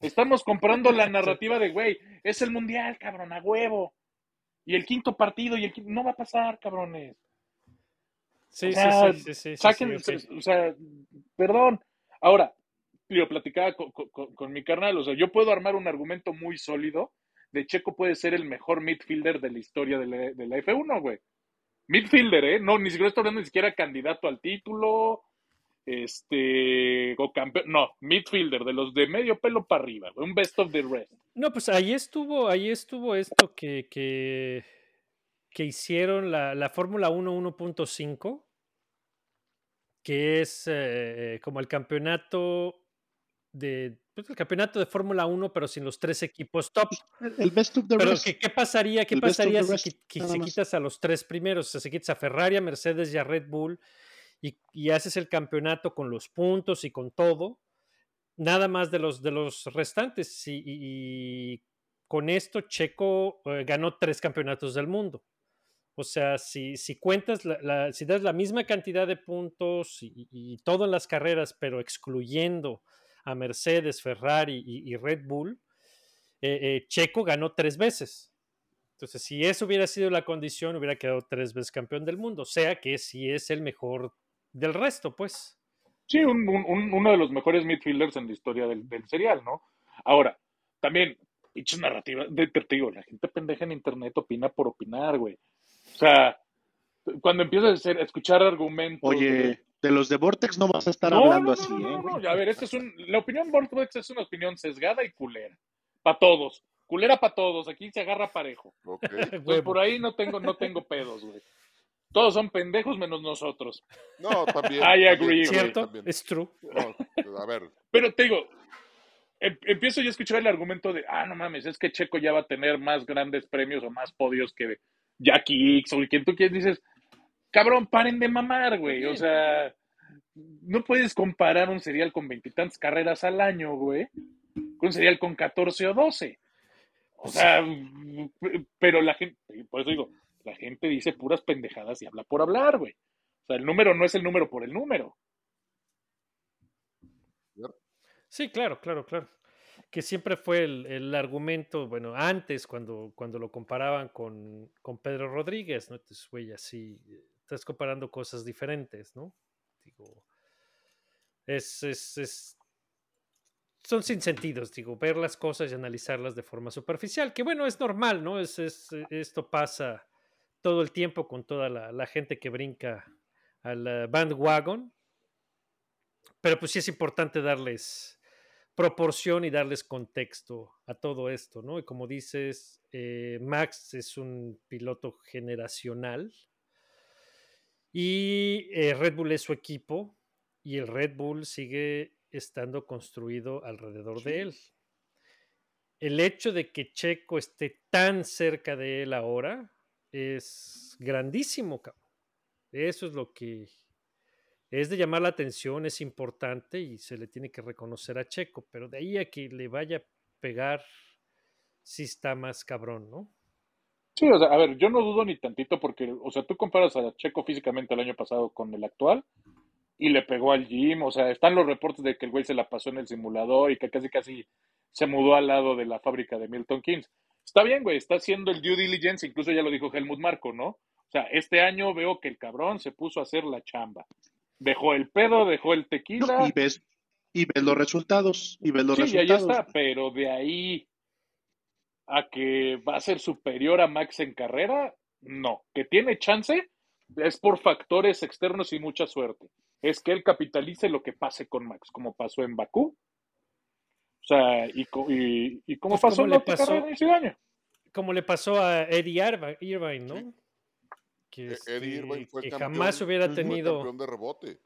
Estamos comprando la narrativa de, güey, es el mundial, cabrón, a huevo. Y el quinto partido y el quinto, no va a pasar, cabrones. Sí, O sí, sea, sí, sí, sí, sí, Saquen, sí, o sea, perdón. Ahora, lo platicaba con, con- con mi carnal, o sea, yo puedo armar un argumento muy sólido de Checo puede ser el mejor midfielder de la historia de la, de la F1, güey. Midfielder, ¿eh? No, ni siquiera estoy hablando ni siquiera candidato al título, este, o no, midfielder, de los de medio pelo para arriba, un best of the rest. No, pues ahí estuvo, ahí estuvo esto que, que, que hicieron la, la Fórmula 1 1.5, que es eh, como el campeonato de el campeonato de Fórmula 1, pero sin los tres equipos top. El best of the Pero rest. ¿qué, qué pasaría, qué El pasaría si, rest, si más. quitas a los tres primeros? O sea, si quitas a Ferrari, a Mercedes y a Red Bull y, y haces el campeonato con los puntos y con todo, nada más de los, de los restantes. Y, y- y con esto Checo eh, ganó tres campeonatos del mundo. O sea, si, si cuentas, la, la- si das la misma cantidad de puntos y, y todo en las carreras, pero excluyendo a Mercedes, Ferrari y, y Red Bull, eh, eh, Checo ganó tres veces. Entonces, si eso hubiera sido la condición, hubiera quedado tres veces campeón del mundo. O sea que si es el mejor del resto, pues. Sí, un- un- un- uno de los mejores midfielders en la historia del, del serial, ¿no? Ahora, también, pinches narrativas, de, te digo, la gente pendeja en internet opina por opinar, güey. O sea, cuando empiezas a, hacer- a escuchar argumentos... Oye, de los de Vortex no vas a estar No, hablando no, no, así, no, ¿eh? no, no, A ver, esta es un, la opinión Vortex es una opinión sesgada y culera. Para todos. Culera para todos. Aquí se agarra parejo. Ok. Entonces, Huevo. por ahí no tengo, no tengo pedos, güey. Todos son pendejos menos nosotros. No, también. I agree, también, ¿Cierto? también. Es true. No, a ver, Pero te digo, em- empiezo yo a escuchar el argumento de, ah, no mames, es que Checo ya va a tener más grandes premios o más podios que Jackie X o quien tú quieres. Dices, cabrón, paren de mamar, güey. O sea, no puedes comparar un serial con veintitantas carreras al año, güey, con un serial con 14 o 12. O sea, p- pero la gente, por eso digo, la gente dice puras pendejadas y habla por hablar, güey. O sea, el número no es el número por el número. Sí, claro, claro, claro. Que siempre fue el, el argumento, bueno, antes cuando, cuando lo comparaban con, con Pedro Rodríguez, ¿no? Entonces, güey, así, eh, estás comparando cosas diferentes, ¿no? Digo, es, es, es, son sin sentidos, digo, ver las cosas y analizarlas de forma superficial, que bueno, es normal, ¿no? Es, es, esto pasa, todo el tiempo con toda la, gente que brinca al bandwagon. Pero pues sí es importante darles proporción y darles contexto a todo esto, ¿no? Y como dices, eh, Max es un piloto generacional y eh, Red Bull es su equipo y el Red Bull sigue estando construido alrededor de él. El hecho de que Checo esté tan cerca de él ahora es grandísimo, cabrón. Eso es lo que es de llamar la atención, es importante y se le tiene que reconocer a Checo, pero de ahí a que le vaya a pegar, sí está más cabrón, ¿no? Sí, o sea, a ver, yo no dudo ni tantito porque, o sea, tú comparas a Checo físicamente el año pasado con el actual y le pegó al gym, o sea, están los reportes de que el güey se la pasó en el simulador y que casi casi se mudó al lado de la fábrica de Milton Keynes. Está bien, güey, está haciendo el due diligence, incluso ya lo dijo Helmut Marco, ¿no? O sea, este año veo que el cabrón se puso a hacer la chamba. Dejó el pedo, dejó el tequila. Y ves, y ves los resultados. Y ves los sí, resultados. ya está, pero de ahí a que va a ser superior a Max en carrera, no. Que tiene chance es por factores externos y mucha suerte. Es que él capitalice lo que pase con Max, como pasó en Bakú. O sea, y, y, y como Pues pasó en la otra pasó- carrera ese año. Como le pasó a Eddie Irvi- Irvine, ¿no? Que, E- Eddie este, Irvine fue que campeón, jamás hubiera fue tenido campeón de rebote.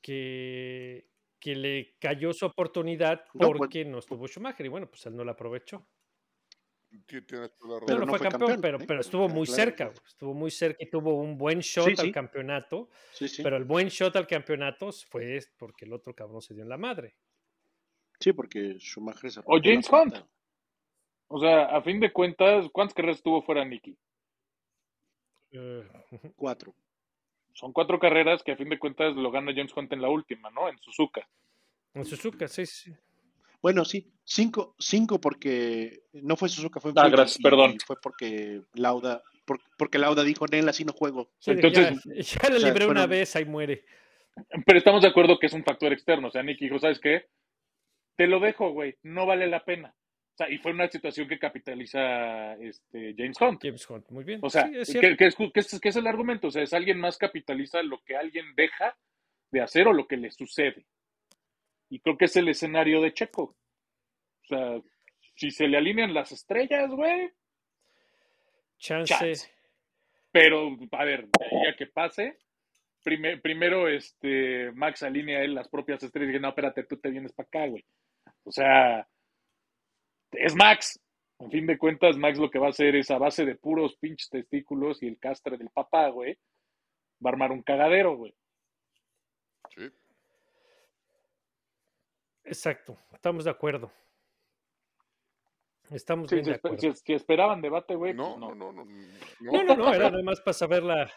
que, que le cayó su oportunidad No, pues- porque no estuvo Schumacher y bueno, pues él no la aprovechó. Tienes toda la No, Pero no, no fue, fue campeón, campeón, pero, ¿eh? pero estuvo muy Claro. cerca, estuvo muy cerca y tuvo un buen shot Sí, al sí. campeonato, Sí, sí. pero el buen shot al campeonato fue porque el otro cabrón se dio en la madre. Sí, porque Schumacher se O James Hunt. O sea, a fin de cuentas, ¿cuántas carreras tuvo fuera Nicky? Eh, Cuatro. Son cuatro carreras que a fin de cuentas lo gana James Hunt en la última, ¿no? En Suzuka. en Suzuka, sí, sí. Bueno, sí, cinco, cinco porque no fue Suzuka, fue en Ah, gracias, y- perdón. y fue porque Lauda, por- porque Lauda dijo, Nel, así no juego. Sí, Entonces- ya, ya le o sea, libré una fueron- vez, ahí muere. Pero estamos de acuerdo que es un factor externo. O sea, Nicky dijo, ¿sabes qué? Te lo dejo, güey. No vale la pena. O sea, y fue una situación que capitaliza este, James Hunt. James Hunt, muy bien. O sea, Sí, es ¿qué, cierto. qué es, qué es- qué es el argumento? O sea, es alguien más capitaliza lo que alguien deja de hacer o lo que le sucede. Y creo que es el escenario de Checo. O sea, si se le alinean las estrellas, güey, Chance. chance. Pero, a ver, de ahí a que pase, prime- primero este, Max alinea él las propias estrellas y dice, no, espérate, tú te vienes para acá, güey. O sea, es Max. En fin de cuentas, Max lo que va a hacer es a base de puros pinches testículos y el castre del papá, güey, va a armar un cagadero, güey. Sí. Exacto, estamos de acuerdo. Estamos Sí, bien si, de acuerdo. si- si esperaban debate, güey, No, pues no, no. no, no. No, no, no, era nada más para saber la,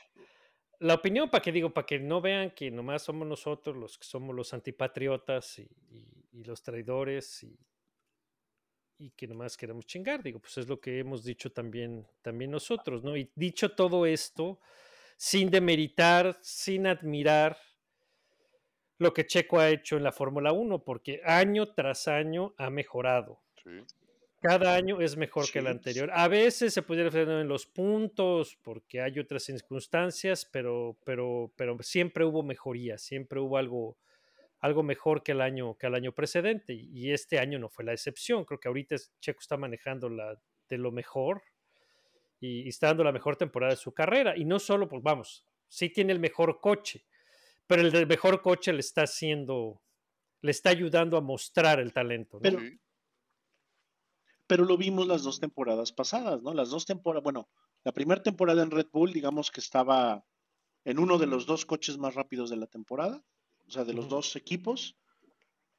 la opinión, para que digo, para que no vean que nomás somos nosotros los que somos los antipatriotas y, y- y los traidores y, y que nomás queremos chingar. Digo, pues es lo que hemos dicho también, también nosotros, ¿no? Y dicho todo esto, sin demeritar, sin admirar lo que Checo ha hecho en la Fórmula 1, porque año tras año ha mejorado. Sí. Cada año es mejor que el anterior. A veces se pudiera frenar en los puntos porque hay otras circunstancias, pero, pero, pero siempre hubo mejoría, siempre hubo algo, algo mejor que el año, que el año precedente. Y este año no fue la excepción. Creo que ahorita Checo está manejando la, de lo mejor y, y está dando la mejor temporada de su carrera. Y no solo, pues vamos, sí tiene el mejor coche, pero el del mejor coche le está haciendo, le está ayudando a mostrar el talento. ¿no? Pero-. Pero lo vimos las dos temporadas pasadas, ¿no? Las dos temporadas, bueno, la primera temporada en Red Bull, digamos que estaba en uno de los dos coches más rápidos de la temporada, o sea, de los dos equipos,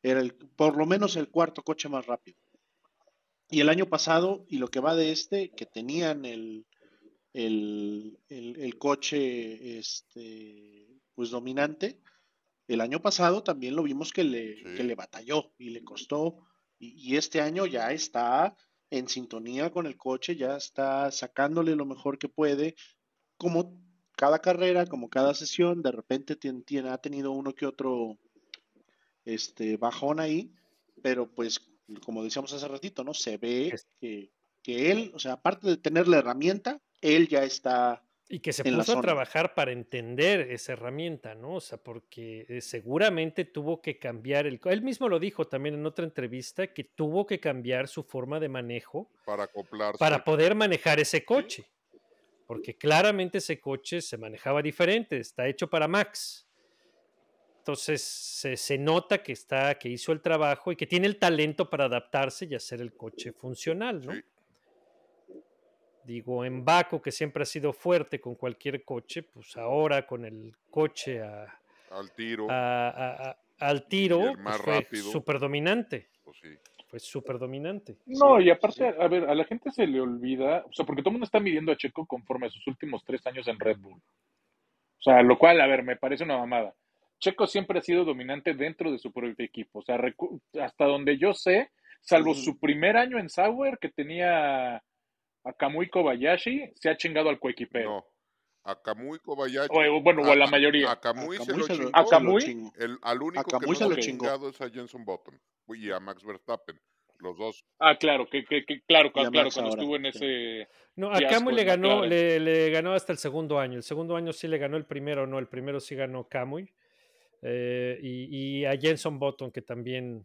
era el, por lo menos el cuarto coche más rápido. Y el año pasado, y lo que va de este, que tenían el, el, el- el coche este, pues dominante, el año pasado también lo vimos que le, Sí. que le batalló y le costó. Y, y este año ya está en sintonía con el coche, ya está sacándole lo mejor que puede, como cada carrera, como cada sesión, de repente tien- tiene, ha tenido uno que otro este, bajón ahí, pero pues como decíamos hace ratito, ¿no? Se ve que, que él, o sea, aparte de tener la herramienta, él ya está Y que se puso a trabajar para entender esa herramienta, ¿no? O sea, porque eh, seguramente tuvo que cambiar el... Él mismo lo dijo también en otra entrevista, que tuvo que cambiar su forma de manejo para acoplarse. para poder manejar ese coche. Porque claramente ese coche se manejaba diferente, está hecho para Max. Entonces se, se nota que está, que hizo el trabajo y que tiene el talento para adaptarse y hacer el coche funcional, ¿no? Sí. Digo, en Baco, que siempre ha sido fuerte con cualquier coche, pues ahora con el coche a- al tiro. a- a- a- al tiro, el pues fue súper dominante. pues sí. Fue súper dominante. No, y aparte, a ver, a la gente se le olvida, o sea, porque todo el mundo está midiendo a Checo conforme a sus últimos tres años en Red Bull. O sea, lo cual, a ver, me parece una mamada. Checo siempre ha sido dominante dentro de su propio equipo. O sea, hasta donde yo sé, salvo su primer año en Sauer, que tenía a Kamui Kobayashi, se ha chingado al coequipero. No. A Kamui Kobayashi. O, bueno, o a la mayoría. A Kamui A se lo se lo- chingó. ¿A se lo Kamui? chingó. El, al único que Kamui no se lo chingó. chingado es a Jenson Button y a Max Verstappen. Los dos. Ah, claro, que, que, que- claro, claro, Max cuando ahora, estuvo en sí. ese... No, a Camuy le ganó, le, le ganó hasta el segundo año. El segundo año sí le ganó el primero, no, el primero sí ganó Camuy. Eh, y, y a Jenson Button, que también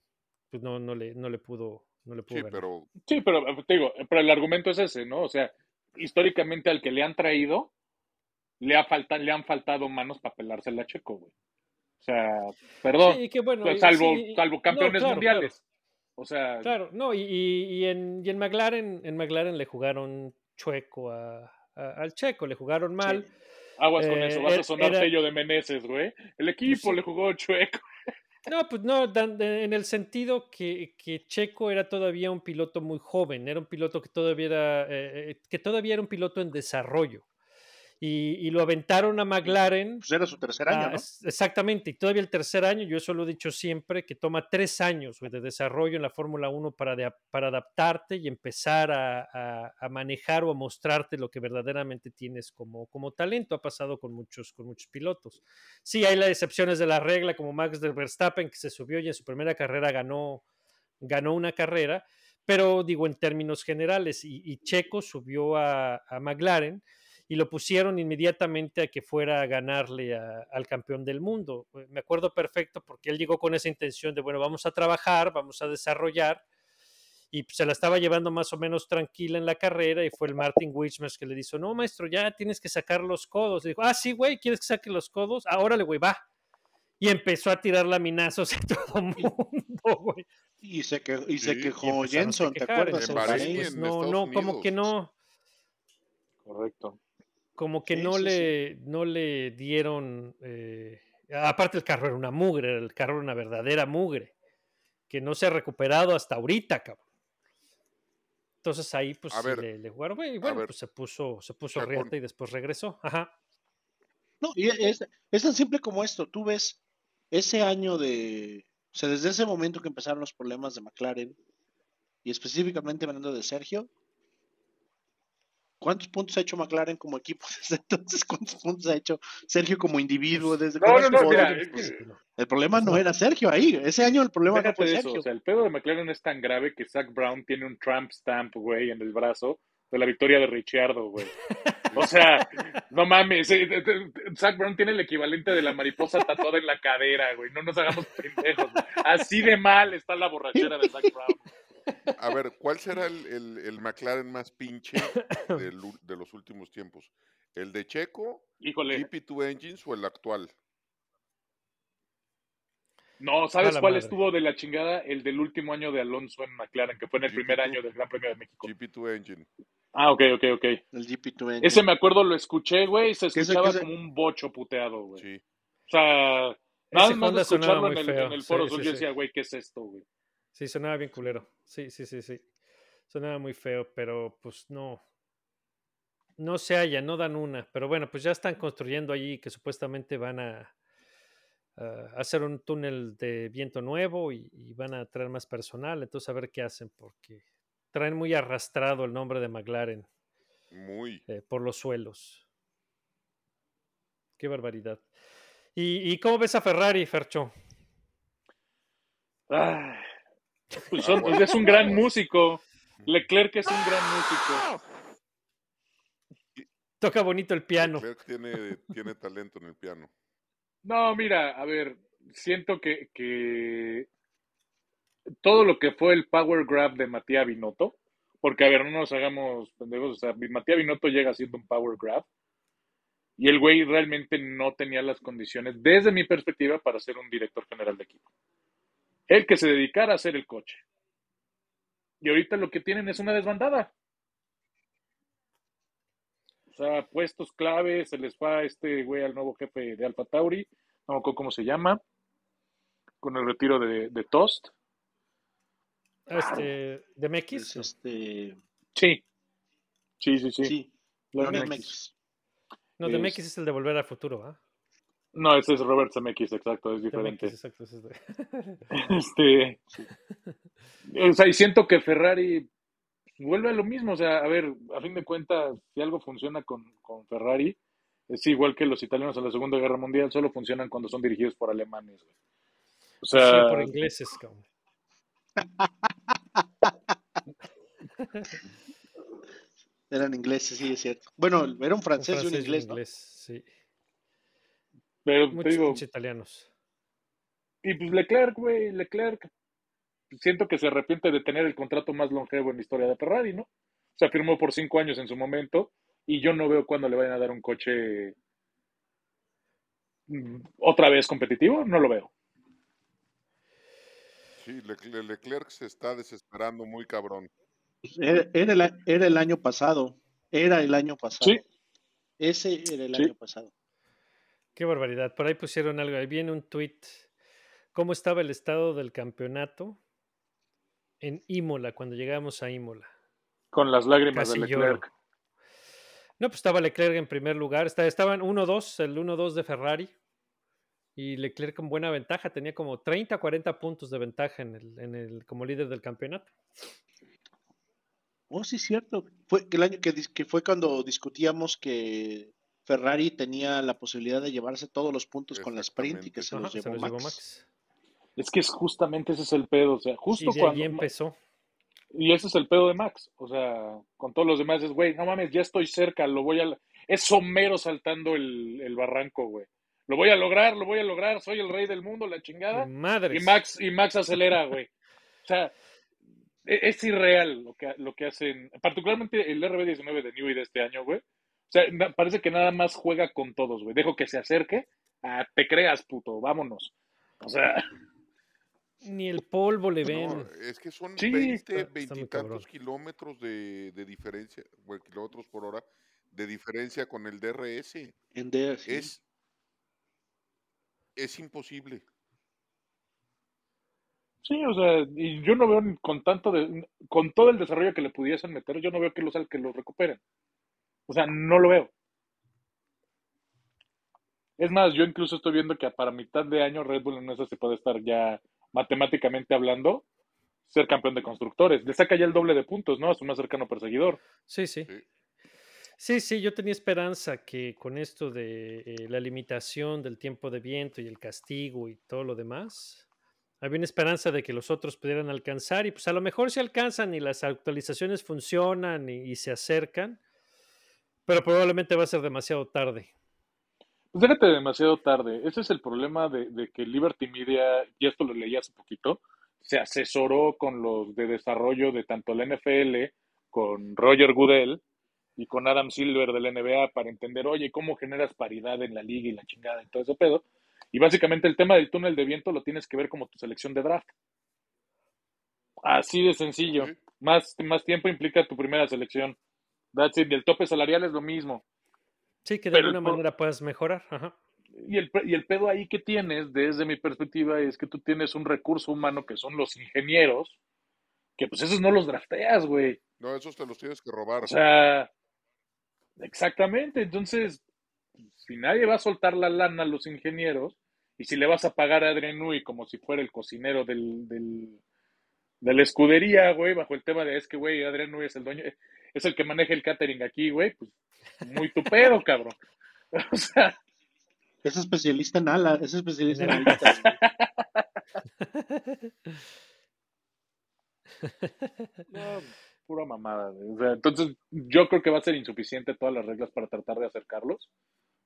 pues no, no, le, no le pudo, no le pudo Sí, ganar. pero Sí, pero te digo, pero el argumento es ese, ¿no? O sea, históricamente al que le han traído, le, ha falta, le han faltado manos para pelársela a Checo, güey. O sea, perdón, Sí, que bueno, y- salvo, sí, salvo no, campeones claro, mundiales. O sea, Claro, no, y, y- y en, y en McLaren, en McLaren le jugaron chueco a, a- al checo, le jugaron mal. aguas con eh, eso, vas a sonar sello de Meneses, güey. El equipo le jugó chueco. No, pues no, en el sentido que, que Checo era todavía un piloto muy joven, era un piloto que todavía era, eh, eh, que todavía era un piloto en desarrollo. Y, y lo aventaron a McLaren. Pues era su tercer año, Ah, ¿no? Exactamente, y todavía el tercer año, yo eso lo he dicho siempre, que toma tres años de desarrollo en la Fórmula 1 para, de- para adaptarte y empezar a, a- a manejar o a mostrarte lo que verdaderamente tienes como, como talento. Ha pasado con muchos, con muchos pilotos. Sí, hay las excepciones de la regla, como Max de Verstappen, que se subió y en su primera carrera ganó, ganó una carrera, pero digo en términos generales, y, y Checo subió a, a McLaren y lo pusieron inmediatamente a que fuera a ganarle a- al campeón del mundo. Eh, Me acuerdo perfecto porque él llegó con esa intención de, bueno, vamos a trabajar, vamos a desarrollar, y se la estaba llevando más o menos tranquila en la carrera y fue el Martin Wichmers que le dijo, no, maestro, ya tienes que sacar los codos. Le dijo, ah, sí, güey, ¿quieres que saque los codos? Ahora le, güey, va. Y empezó a tirar laminazos a todo el mundo, güey. Y se, que, y se Sí, y quejó a Jenson, ¿te acuerdas? En Bahrein. Pues en no, Estados no, como Unidos. que no, Correcto. Como que Sí, no sí, le no le dieron eh, aparte el carro era una mugre el carro era una verdadera mugre que no se ha recuperado hasta ahorita cabrón entonces ahí pues A sí ver, le, le jugaron y bueno ver. pues se puso se puso Chacón. riata y después regresó ajá No, y es, es tan simple como esto. Tú ves ese año de. O sea, desde ese momento que empezaron los problemas de McLaren, y específicamente hablando de Sergio, ¿cuántos puntos ha hecho McLaren como equipo desde entonces? ¿Cuántos puntos ha hecho Sergio como individuo desde No, no, no, jugó? mira, Pues, es que- no. El problema no era Sergio ahí. Ese año el problema no Déjate fue de eso, Sergio. o sea, el pedo de McLaren es tan grave que Zach Brown tiene un Trump stamp, güey, en el brazo de la victoria de Ricciardo, güey. O sea, no mames, eh, eh, eh, Zach Brown tiene el equivalente de la mariposa tatuada en la cadera, güey. No nos hagamos pendejos. güey. Así de mal está la borrachera de Zach Brown. A ver, ¿cuál será el, el- el McLaren más pinche del de los últimos tiempos? ¿El de Checo, Híjole, GP2 Engines o el actual? no, ¿sabes cuál madre. estuvo de la chingada? El del último año de Alonso en McLaren, que fue en el primer GP2. año del Gran Premio de México. GP2 Engine. Ah, ok, ok, ok. El GP2 Ese me acuerdo, lo escuché, güey, y se escuchaba como un bocho puteado, güey. Sí. O sea, nada más de escucharlo en el, feo. en el foro Sí, sí, yo sí. decía, güey, ¿qué es esto, güey? Sí sonaba bien culero sí sí sí sí sonaba muy feo pero pues no no se halla no dan una pero bueno pues ya están construyendo allí que supuestamente van a a hacer un túnel de viento nuevo y, y van a traer más personal entonces a ver qué hacen porque traen muy arrastrado el nombre de McLaren Muy. eh, por los suelos. Qué barbaridad. ¿Y, y cómo ves a Ferrari, Fercho? Ay, pues son- es un gran músico. Leclerc es un gran músico. Toca bonito el piano. Leclerc tiene, tiene talento en el piano. No, mira, a ver, siento que, que todo lo que fue el power grab de Matías Binotto, porque a ver, no nos hagamos pendejos, o sea, Matías Binotto llega siendo un power grab y el güey realmente no tenía las condiciones, desde mi perspectiva, para ser un director general de equipo. El que se dedicara a hacer el coche. Y ahorita lo que tienen es una desbandada. O sea, puestos clave, se les va este güey al nuevo jefe de Alfa Tauri, no me acuerdo cómo se llama, con el retiro de, de Tost. Este, ¿De Es MX? este. Sí. Sí, sí, sí. Sí. No, de Es- MX es el de Volver al Futuro, ¿ah? No, ese es Robert Zemeckis, exacto, es diferente. MX, exacto. ese es de- Este, o sea, y siento que Ferrari vuelve a lo mismo. O sea, a ver, a fin de cuentas, si algo funciona con, con Ferrari, es igual que los italianos en la Segunda Guerra Mundial, solo funcionan cuando son dirigidos por alemanes. güey. O Sí, sea, por ingleses, cabrón. Eran ingleses, sí, es cierto. Bueno, era un Un francés, y un y un inglés, ¿no? inglés, sí. Pero te Muchos, digo, muchos italianos. y pues Leclerc, güey, Leclerc, siento que se arrepiente de tener el contrato más longevo en la historia de Ferrari, ¿no? O sea, firmó por cinco años en su momento, y yo no veo cuándo le vayan a dar un coche mm, otra vez competitivo, no lo veo. Sí, Leclerc, Leclerc se está desesperando muy cabrón. Pues Era, era el, a- era el año pasado. Era el año pasado. Sí. Ese era el Sí. año pasado. Qué barbaridad. Por ahí pusieron algo. Ahí viene un tweet. ¿Cómo estaba el estado del campeonato en Imola cuando llegamos a Imola? Con las lágrimas Casi de lloro. Leclerc. No, pues estaba Leclerc en primer lugar. Esta- Estaban 1-2, el 1-2 de Ferrari. Y Leclerc con buena ventaja. Tenía como 30, 40 puntos de ventaja en el, en el, como líder del campeonato. Oh, sí, cierto. Fue el año que, dis- que fue cuando discutíamos que Ferrari tenía la posibilidad de llevarse todos los puntos con la sprint y que se Ajá, los se llevó los Max. llevó Max. Es que es justamente ese es el pedo, o sea, Y justo de cuando... ahí empezó. Y ese es el pedo de Max, o sea, con todos los demás es, güey, no mames, ya estoy cerca, lo voy a... Es Homero saltando el, el barranco, güey. Lo voy a lograr, lo voy a lograr, soy el rey del mundo, la chingada. Madres. Y Max, y Max acelera, güey. O sea, e- es irreal lo que, lo que hacen, particularmente el RB19 de Newey de este año, güey. O sea, na- parece que nada más juega con todos, güey. Dejo que se acerque. Ah, te creas, puto, vámonos. O sea, Ni el polvo le ven. No, es que son Sí, 20, está- está muy 20 y cabrón. tantos kilómetros de, de diferencia, bueno, kilómetros por hora, de diferencia con el DRS. En DR, sí. Es, es imposible. sí, o sea, y yo no veo con tanto de, con todo el desarrollo que le pudiesen meter, yo no veo que los, que los recuperen. O sea, no lo veo. Es más, yo incluso estoy viendo que para mitad de año Red Bull en eso se puede estar ya matemáticamente hablando, ser campeón de constructores. Le saca ya el doble de puntos, ¿no? A su más cercano perseguidor. Sí, sí. Sí. Sí, sí, yo tenía esperanza que con esto de eh, la limitación del tiempo de viento y el castigo y todo lo demás, había una esperanza de que los otros pudieran alcanzar y pues a lo mejor se alcanzan y las actualizaciones funcionan y, y se acercan, pero probablemente va a ser demasiado tarde. Pues déjate demasiado tarde. Ese es el problema de, de que Liberty Media, y esto lo leí hace poquito, se asesoró con los de desarrollo de tanto la NFL, con Roger Goodell y con Adam Silver del NBA para entender, oye, ¿cómo generas paridad en la liga y la chingada y todo ese pedo? Y básicamente el tema del túnel de viento lo tienes que ver como tu selección de draft. Así de sencillo. Más, más tiempo implica tu primera selección. That's it. Y el tope salarial es lo mismo. Sí, que de Pero alguna manera puedas mejorar. Ajá. Y el, y el pedo ahí que tienes, desde mi perspectiva, es que tú tienes un recurso humano que son los ingenieros, que pues esos no los drafteas, güey. No, esos te los tienes que robar. O sea, exactamente. Entonces, si nadie va a soltar la lana a los ingenieros, y si le vas a pagar a Adrian Newey como si fuera el cocinero del, del, de la escudería, güey, bajo el tema de es que, güey, Adrian Newey es el dueño, es el que maneja el catering aquí, güey, pues muy tu pedo, cabrón. O sea, Es especialista en ala, es especialista en alitas. No, pura mamada. O sea, entonces, Yo creo que va a ser insuficiente todas las reglas para tratar de acercarlos,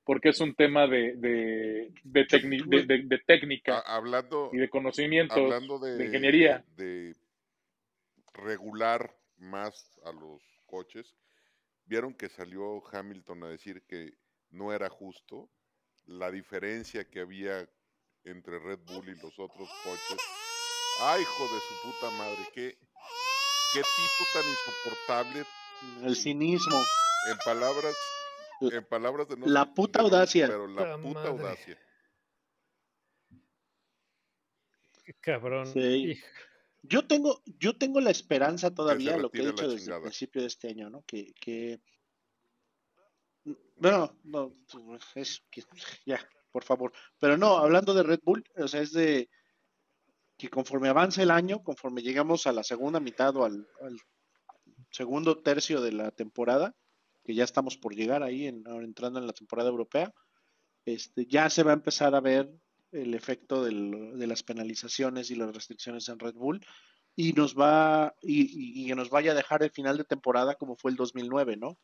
porque es un tema de, de, de, tecni- de- de- de técnica A- hablando, y de conocimientos hablando de, de ingeniería. de regular más a los coches, vieron que salió Hamilton a decir que no era justo la diferencia que había entre Red Bull y los otros coches. ¡Ay, hijo de su puta madre! ¿Qué, qué tipo tan insoportable El cinismo. en palabras en palabras de no La puta audacia. pero la Puta puta madre. audacia Cabrón. Sí. Hij- Yo tengo, yo tengo la esperanza todavía, lo que he dicho desde el principio de este año, ¿no? Que, que... Bueno, no, es que ya, por favor. Pero no, hablando de Red Bull, o sea, es de que conforme avanza el año, conforme llegamos a la segunda mitad o al, al segundo tercio de la temporada, que ya estamos por llegar ahí, en, ahora entrando en la temporada europea, este, ya se va a empezar a ver el efecto del- de las penalizaciones y las restricciones en Red Bull y nos va y, y- nos vaya a dejar el final de temporada como fue el 2009, ¿no?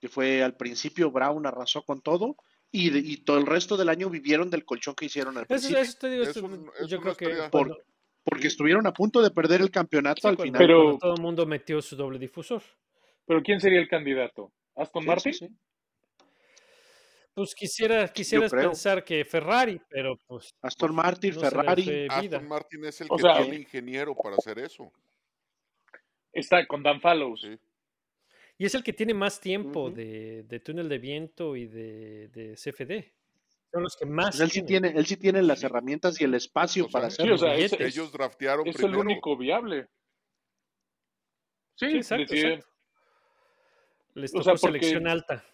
Que fue al principio Brown arrasó con todo y, de- y todo el resto del año vivieron del colchón que hicieron al principio, eso te digo, Eso esto- no- eso yo creo que cuando, porque estuvieron a punto de perder el campeonato sí, al final. Pero- todo el mundo metió su doble difusor. Pero ¿quién sería el candidato? ¿Aston Sí, Martin? sí, sí. Pues quisiera, quisieras pensar que Ferrari, pero pues Aston Martin, no Ferrari. Aston Martin es el O que sea- tiene ingeniero para hacer eso Está con Dan Fallows. sí. Y es el que tiene más tiempo de, de túnel de viento y de, de CFD. Son los que más Pues él sí tiene, él sí tiene las herramientas y el espacio O sea, para sí, hacerlo. o sea, es- ellos draftearon Es primero el único viable. Sí, Sí, exacto, exacto. Les O tocó sea, porque- selección alta.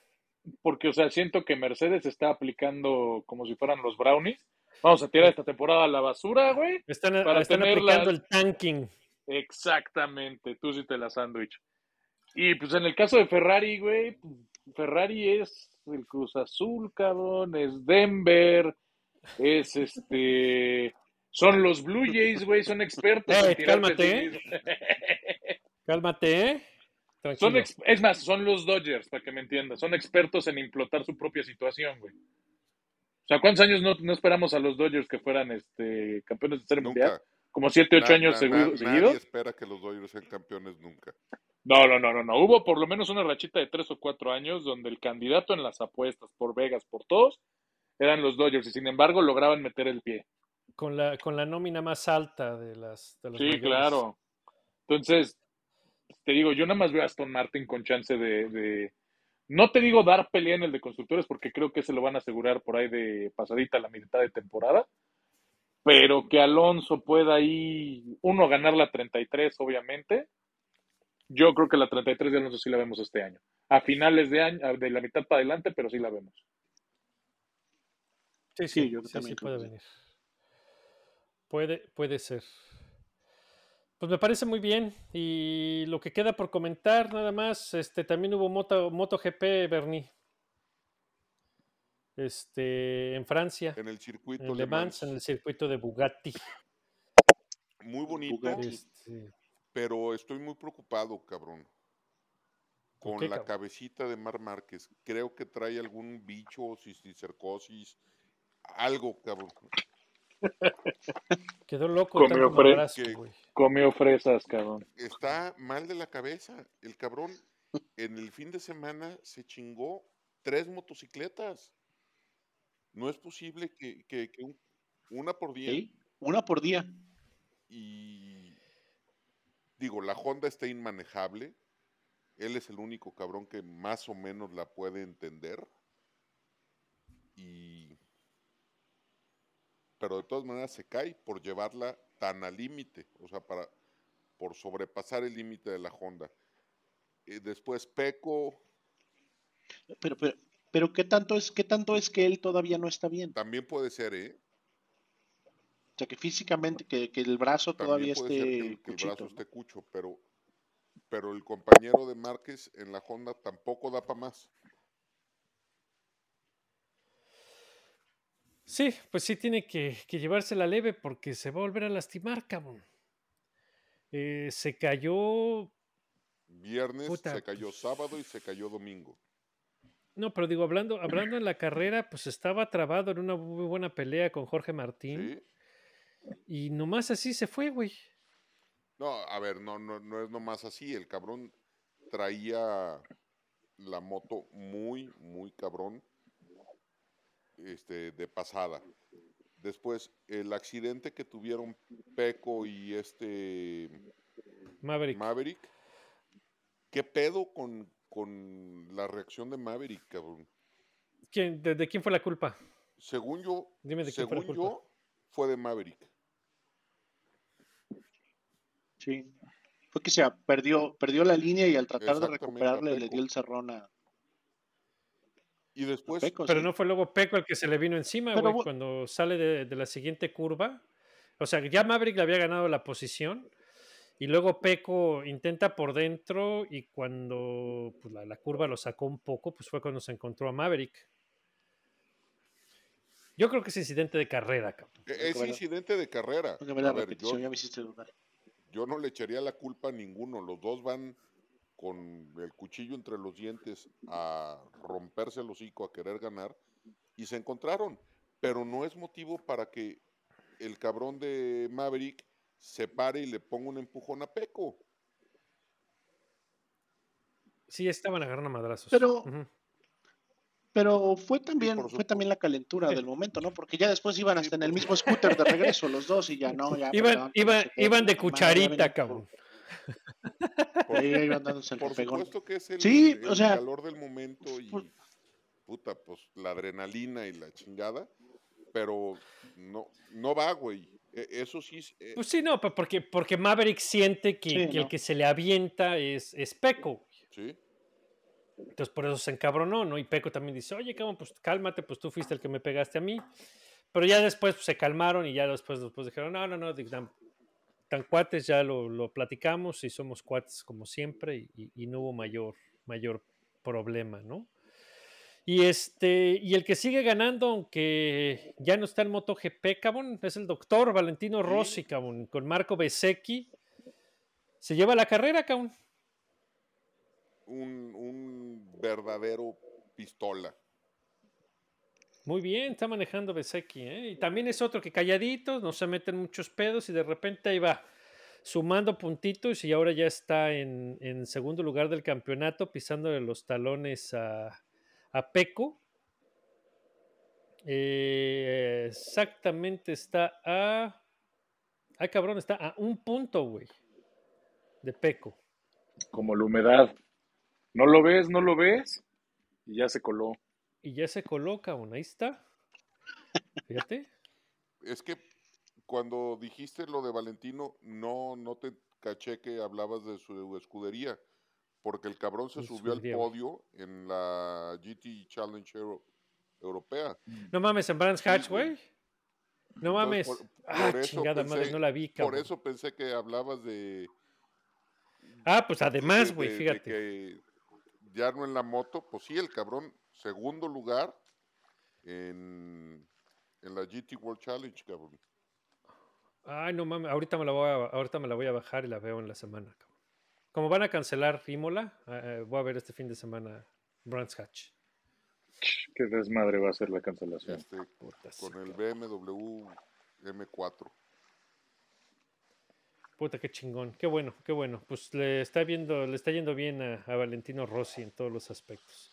Porque, o sea, siento que Mercedes está aplicando como si fueran los brownies. Vamos a tirar esta temporada a la basura, güey. Están, para están tener aplicando las- el tanking. Exactamente, tú sí te la sándwich. Y pues en el caso de Ferrari, güey, Ferrari es el Cruz Azul, cabrón, es Denver, es este, son los Blue Jays, güey, son expertos Eh, en cálmate, ¿eh? Cálmate, ¿eh? Son es más, son los Dodgers, para que me entiendas, son expertos en implotar su propia situación, güey. O sea, ¿cuántos años no, no esperamos a los Dodgers que fueran este campeones de serie mundial? Como siete, ocho Na- años na- seguro- na- seguidos. nadie espera que los Dodgers sean campeones nunca No, no, no, no, no. Hubo por lo menos una rachita de tres o cuatro años donde el candidato en las apuestas por Vegas, por todos, eran los Dodgers y sin embargo lograban meter el pie. Con la, con la nómina más alta de las de los Sí, mayores. claro. Entonces, te digo, yo nada más veo a Aston Martin con chance de, de- no te digo dar pelea en el de constructores porque creo que se lo van a asegurar por ahí de pasadita la mitad de temporada, pero que Alonso pueda ahí, uno, ganar la 33, obviamente. Yo creo que la 33 de Alonso sí la vemos este año. A finales de año, de la mitad para adelante, pero sí la vemos. Sí, Sí, sí, yo sí, también sí creo puede venir. Puede, puede ser. Pues me parece muy bien. Y lo que queda por comentar, nada más, este también hubo Moto, MotoGP, Bernie. Este, en Francia, en el circuito en Le Mans, en el circuito de Bugatti. muy bonito Bugatti. Este, pero estoy muy preocupado cabrón ¿Por con qué, la cabrón? cabecita de Mar Márquez creo que trae algún bicho cisticercosis algo cabrón quedó loco Comió tanto fre- madrazo, que- güey. Comió fresas, cabrón. está mal de la cabeza. El cabrón en el fin de semana se chingó tres motocicletas. No es posible que, que- que un- una por día. ¿sí? Una por día. Y digo, la Honda está inmanejable. Él es el único cabrón que más o menos la puede entender. Y pero de todas maneras se cae por llevarla tan al límite, o sea, para por sobrepasar el límite de la Honda. Eh, después Peco Pero, pero, pero ¿qué tanto es, qué tanto es que él todavía no está bien? también puede ser, ¿eh? O sea, que físicamente, que, que el brazo todavía También puede ser que esté el, que el brazo ¿no? esté cucho, pero, pero el compañero de Márquez en la Honda tampoco da para más. Sí, pues sí tiene que, que llevársela leve porque se va a volver a lastimar, cabrón. Eh, se cayó viernes, Puta, se cayó pues. sábado y se cayó domingo. No, pero digo, hablando, hablando en la carrera, pues estaba trabado en una muy buena pelea con Jorge Martín. ¿sí? Y nomás así se fue, güey. No, a ver, no, no, no es nomás así. El cabrón traía la moto muy, muy cabrón. Este, de pasada. Después, el accidente que tuvieron Peco y este Maverick. Maverick. ¿Qué pedo con, con la reacción de Maverick, cabrón? ¿Quién- de, de quién fue la culpa? Según yo, Dime de quién fue la según culpa. yo, fue de Maverick. Sí. Fue que se perdió, perdió la línea y al tratar de recuperarle le dio el cerrón a, Y a después, Peco. Pero sí. no fue luego Peco el que se le vino encima, güey, cuando sale de, de la siguiente curva. O sea, ya Maverick le había ganado la posición. Y luego Peco intenta por dentro y cuando pues, la, la curva lo sacó un poco, pues fue cuando se encontró a Maverick. Yo creo que es incidente de carrera, cabrón. e- es Bueno. incidente de carrera. Porque ve la A ver, repetición, yo, ya me hiciste dudar. yo no le echaría la culpa a ninguno. Los dos van con el cuchillo entre los dientes a romperse el hocico, a querer ganar, y se encontraron. Pero no es motivo para que el cabrón de Maverick se pare y le ponga un empujón a Peco. Sí, estaban agarrando madrazos. Pero- Ujú. Pero fue también, fue también la calentura Sí. del momento, ¿no? Porque ya después iban hasta en el mismo scooter de regreso los dos y ya no, ya. Iban, perdón, iban, qué, iban de cucharita, venían por- cabrón. Ahí iban dándose el Por repegón. supuesto que es el, Sí, el o sea, calor del momento y por- puta, pues la adrenalina y la chingada, pero no, no va, güey. E- Eso sí, eh, Pues sí, no, porque, porque Maverick siente que, Sí, que el que se le avienta es, es Peco. sí. Entonces por eso se encabronó, ¿no? Y Peco también dice, oye, cabrón, pues cálmate, pues tú fuiste el que me pegaste a mí. Pero ya después pues, se calmaron y ya después, después dijeron, no, no, no, tan, cuates ya lo, lo platicamos y somos cuates como siempre y, no hubo mayor, mayor problema, ¿no? Y este, y el que sigue ganando, aunque ya no está en MotoGP, cabrón, es el doctor Valentino Rossi, cabrón, con Marco Bezzecchi. Se lleva la carrera, cabrón. Un, un verdadero pistola. Muy bien, está manejando Bezzecchi, ¿eh? Y también es otro que calladitos, no se meten muchos pedos y de repente ahí va sumando puntitos y ahora ya está en, segundo lugar del campeonato, pisándole los talones a, a Peco. Eh, exactamente está a... Ay, cabrón, está a un punto, güey, de Peco. Como la humedad. No lo ves, no lo ves. Y ya se coló. Y ya se coloca, bueno, ahí está. Fíjate. Es que cuando dijiste lo de Valentino, no, no te caché que hablabas de su escudería, porque el cabrón se subió al podio en la GT Challenge Euro- europea. No mames, en Brands Hatch, güey. No mames. Entonces, por- ah, por chingada madre, pensé- no la vi, cabrón. Por eso pensé que hablabas de, Ah, pues además, de- güey, de- de fíjate. que ya no en la moto, pues sí, el cabrón, segundo lugar en, en la GT World Challenge, cabrón. Ay, no mames, ahorita me la voy a, ahorita me la voy a bajar y la veo en la semana, cabrón. Como van a cancelar Imola, eh, voy a ver este fin de semana Brands Hatch. Qué desmadre va a ser la cancelación. Este, sí, con el. BMW M4. Puta, qué chingón, qué bueno, qué bueno. Pues le está viendo, le está yendo bien a, a Valentino Rossi en todos los aspectos.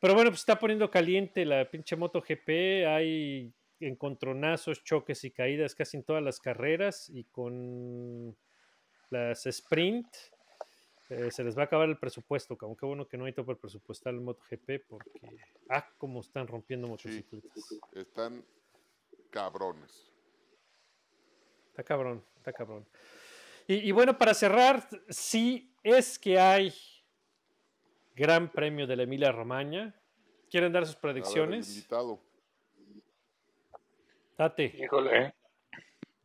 Pero bueno, pues está poniendo caliente la pinche Moto GP. Hay encontronazos, choques y caídas casi en todas las carreras. Y con las sprint eh, se les va a acabar el presupuesto. Qué bueno que no hay tope presupuestal en MotoGP porque, ah, cómo están rompiendo motocicletas. Están cabrones. Está cabrón, está cabrón. Y, y bueno, para cerrar, sí es que hay Gran Premio de la Emilia Romagna. ¿Quieren dar sus predicciones? Date. Híjole, ¿eh?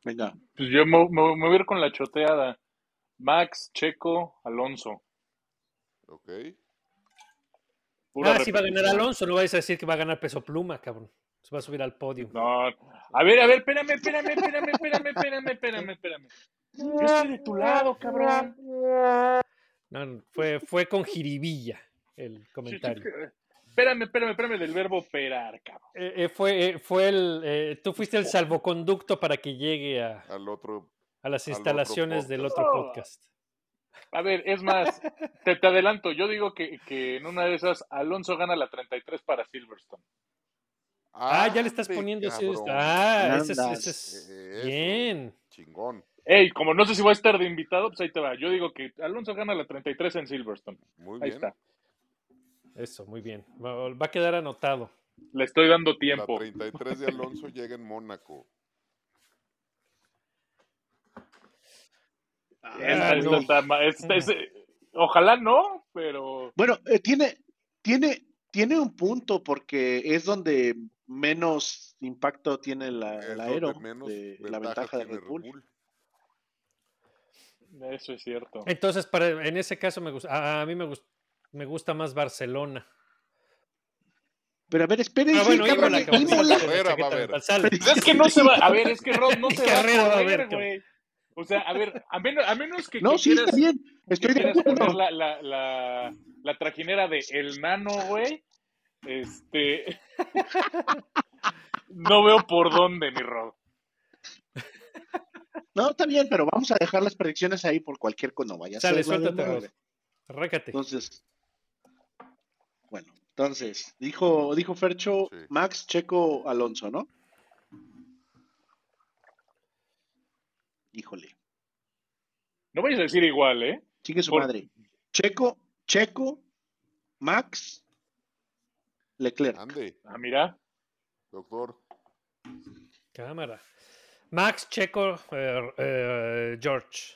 Venga, Pues yo me, me- me voy a ir con la choteada. Max, Checo, Alonso. Ok. Pura Ah, sí va a ganar repetición. Alonso, no vais a decir que va a ganar peso pluma, cabrón. Se va a subir al podio. No. A ver, a ver, espérame, espérame, espérame, espérame, espérame, espérame, espérame. Yo estoy de tu lado, cabrón. No, fue, fue con jiribilla el comentario. Espérame, espérame, espérame del verbo operar, cabrón. Eh, eh, fue, eh, fue el, eh, tú fuiste el salvoconducto para que llegue a, Al otro. a las Al otro instalaciones del otro podcast. A ver, es más, te, te adelanto, yo digo que, que en una de esas Alonso gana la 33 para Silverstone. Ah, ya le estás poniendo así. cabrón. Ah, ese es, Andas. ese es- Eso. bien. Chingón. Ey, como no sé si voy a estar de invitado, pues ahí te va. Yo digo que Alonso gana la 33 en Silverstone. Muy Ahí bien. está. Eso, muy bien. Va, a quedar anotado. Le estoy dando La tiempo. 33 de Alonso llega en Mónaco. Esta- Ah, esta esta es- ojalá no, pero Bueno, eh, tiene, tiene, tiene un punto porque es donde menos impacto tiene la, el aero menos de la ventaja de Red Bull. Eso es cierto. Entonces, para, en ese caso, me gusta, a, a mí me, gus- me gusta más Barcelona. Pero a ver, espérense, Ah, bueno, cabrón, Imola, Imola. cabrón, Imola. la Carrera va a chaqueta haber. dorsal. Es que no se va, a ver, es que Rod no se va a Carrera va a correr, haber, cabrón. güey. O sea, a ver, a menos, a menos que, No, que sí, quieras, está bien. Estoy de acuerdo. la, la, la, la trajinera de El Nano, güey, este... no veo por dónde, mi Rod. No, está bien, pero vamos a dejar las predicciones ahí por cualquier cosa. No vaya a Sale, suéltate. Arráncate. Entonces, bueno, entonces, dijo, dijo Fercho, Sí. Max, Checo, Alonso, ¿no? Híjole, No vayas a decir igual, ¿eh? sigue su Por- madre. Checo, Checo, Max, Leclerc. Ande, Ah, mira. doctor. Cámara. Max, Checo, eh, eh, George,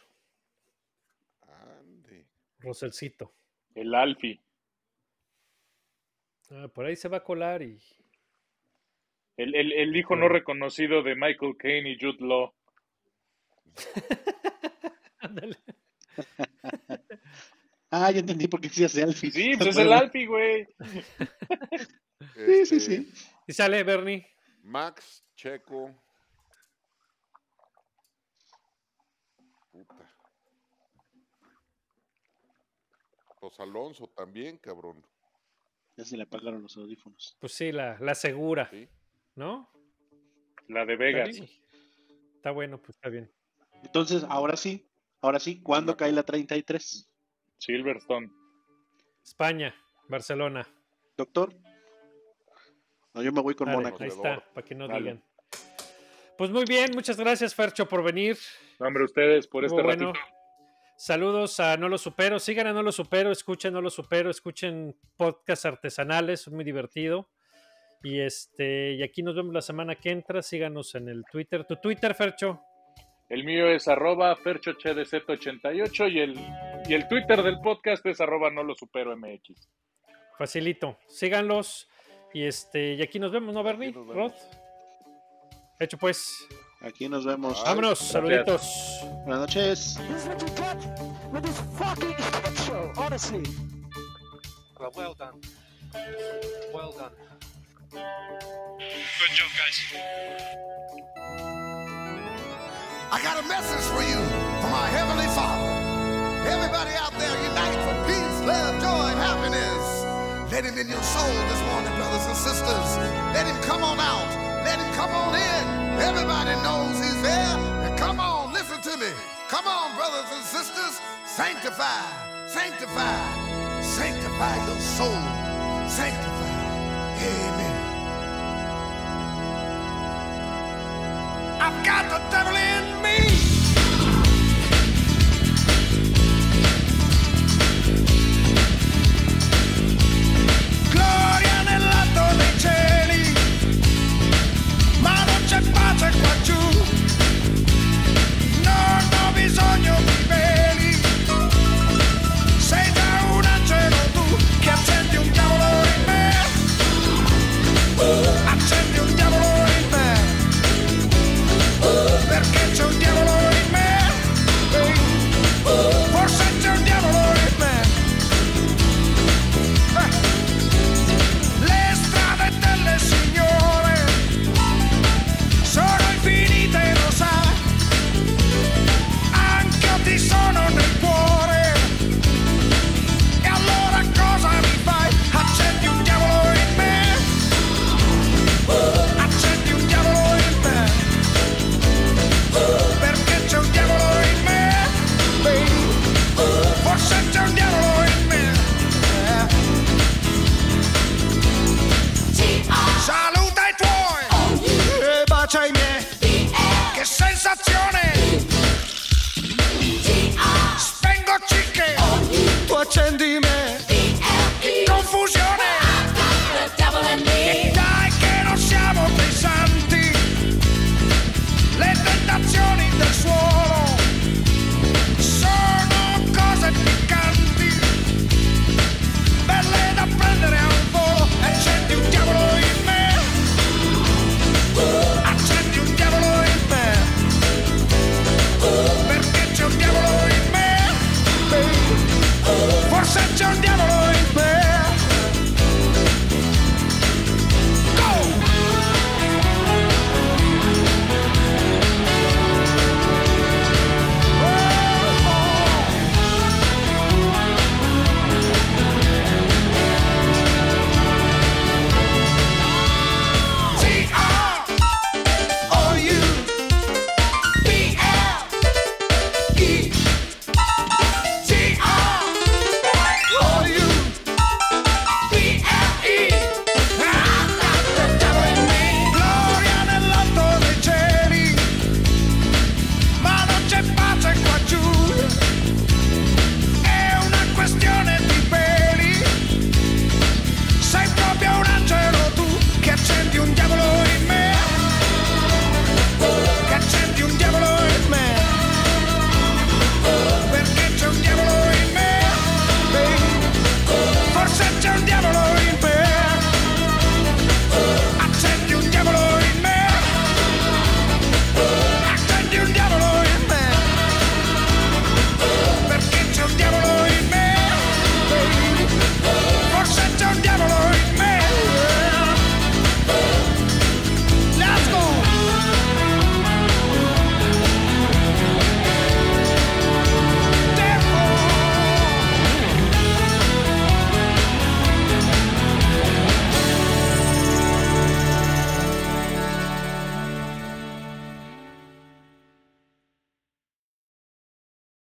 Ande. Roselcito. El Alfi. Ah, por ahí se va a colar y. El, el, el hijo no reconocido de Michael Caine y Jude Law. Ándale. Ah, ya entendí por qué hace Alfie. Sí, pues es el Alfi, güey. Sí, sí, sí. Y sale Bernie. Max, Checo. Pues Alonso también, cabrón. Ya se le apagaron los audífonos. Pues sí, la, la segura, Sí. ¿no? La de Vegas. Está bueno, pues está bien. Entonces, ahora sí, ahora sí, ¿cuándo cae la 33? Silverstone. España, Barcelona. Doctor. No, yo me voy con Dale, Mónaco. ahí está, para que no Dale. digan. Pues muy bien, muchas gracias, Fercho, por venir. No, hombre, ustedes por este bueno. ratito. Saludos a No Lo Supero. Sigan a No Lo Supero, escuchen No Lo Supero, escuchen podcasts artesanales, es muy divertido. Y este, y aquí nos vemos la semana que entra. Síganos en el Twitter. Tu Twitter, Fercho. El mío es arroba ferchochedz88 y el, y el Twitter del podcast es arroba no lo supero MX. Facilito. Síganlos. Y este, y aquí nos vemos, ¿no, Bernie? Hecho pues. Aquí nos vemos. Bye. Vámonos, Gracias. saluditos. Buenas noches. This is what you get with this fucking shit show, honestly. Well, well done. Well done. Good job, guys. I got a message for you from our Heavenly Father. Everybody out there, unite for peace, love, joy, and happiness. Let him in your soul this morning, brothers and sisters. Let him come on out. Let him come on in. Everybody knows he's there. And come on, listen to me. Come on, brothers and sisters. Sanctify, sanctify, sanctify your soul. Sanctify. Amen. I've got the devil in me.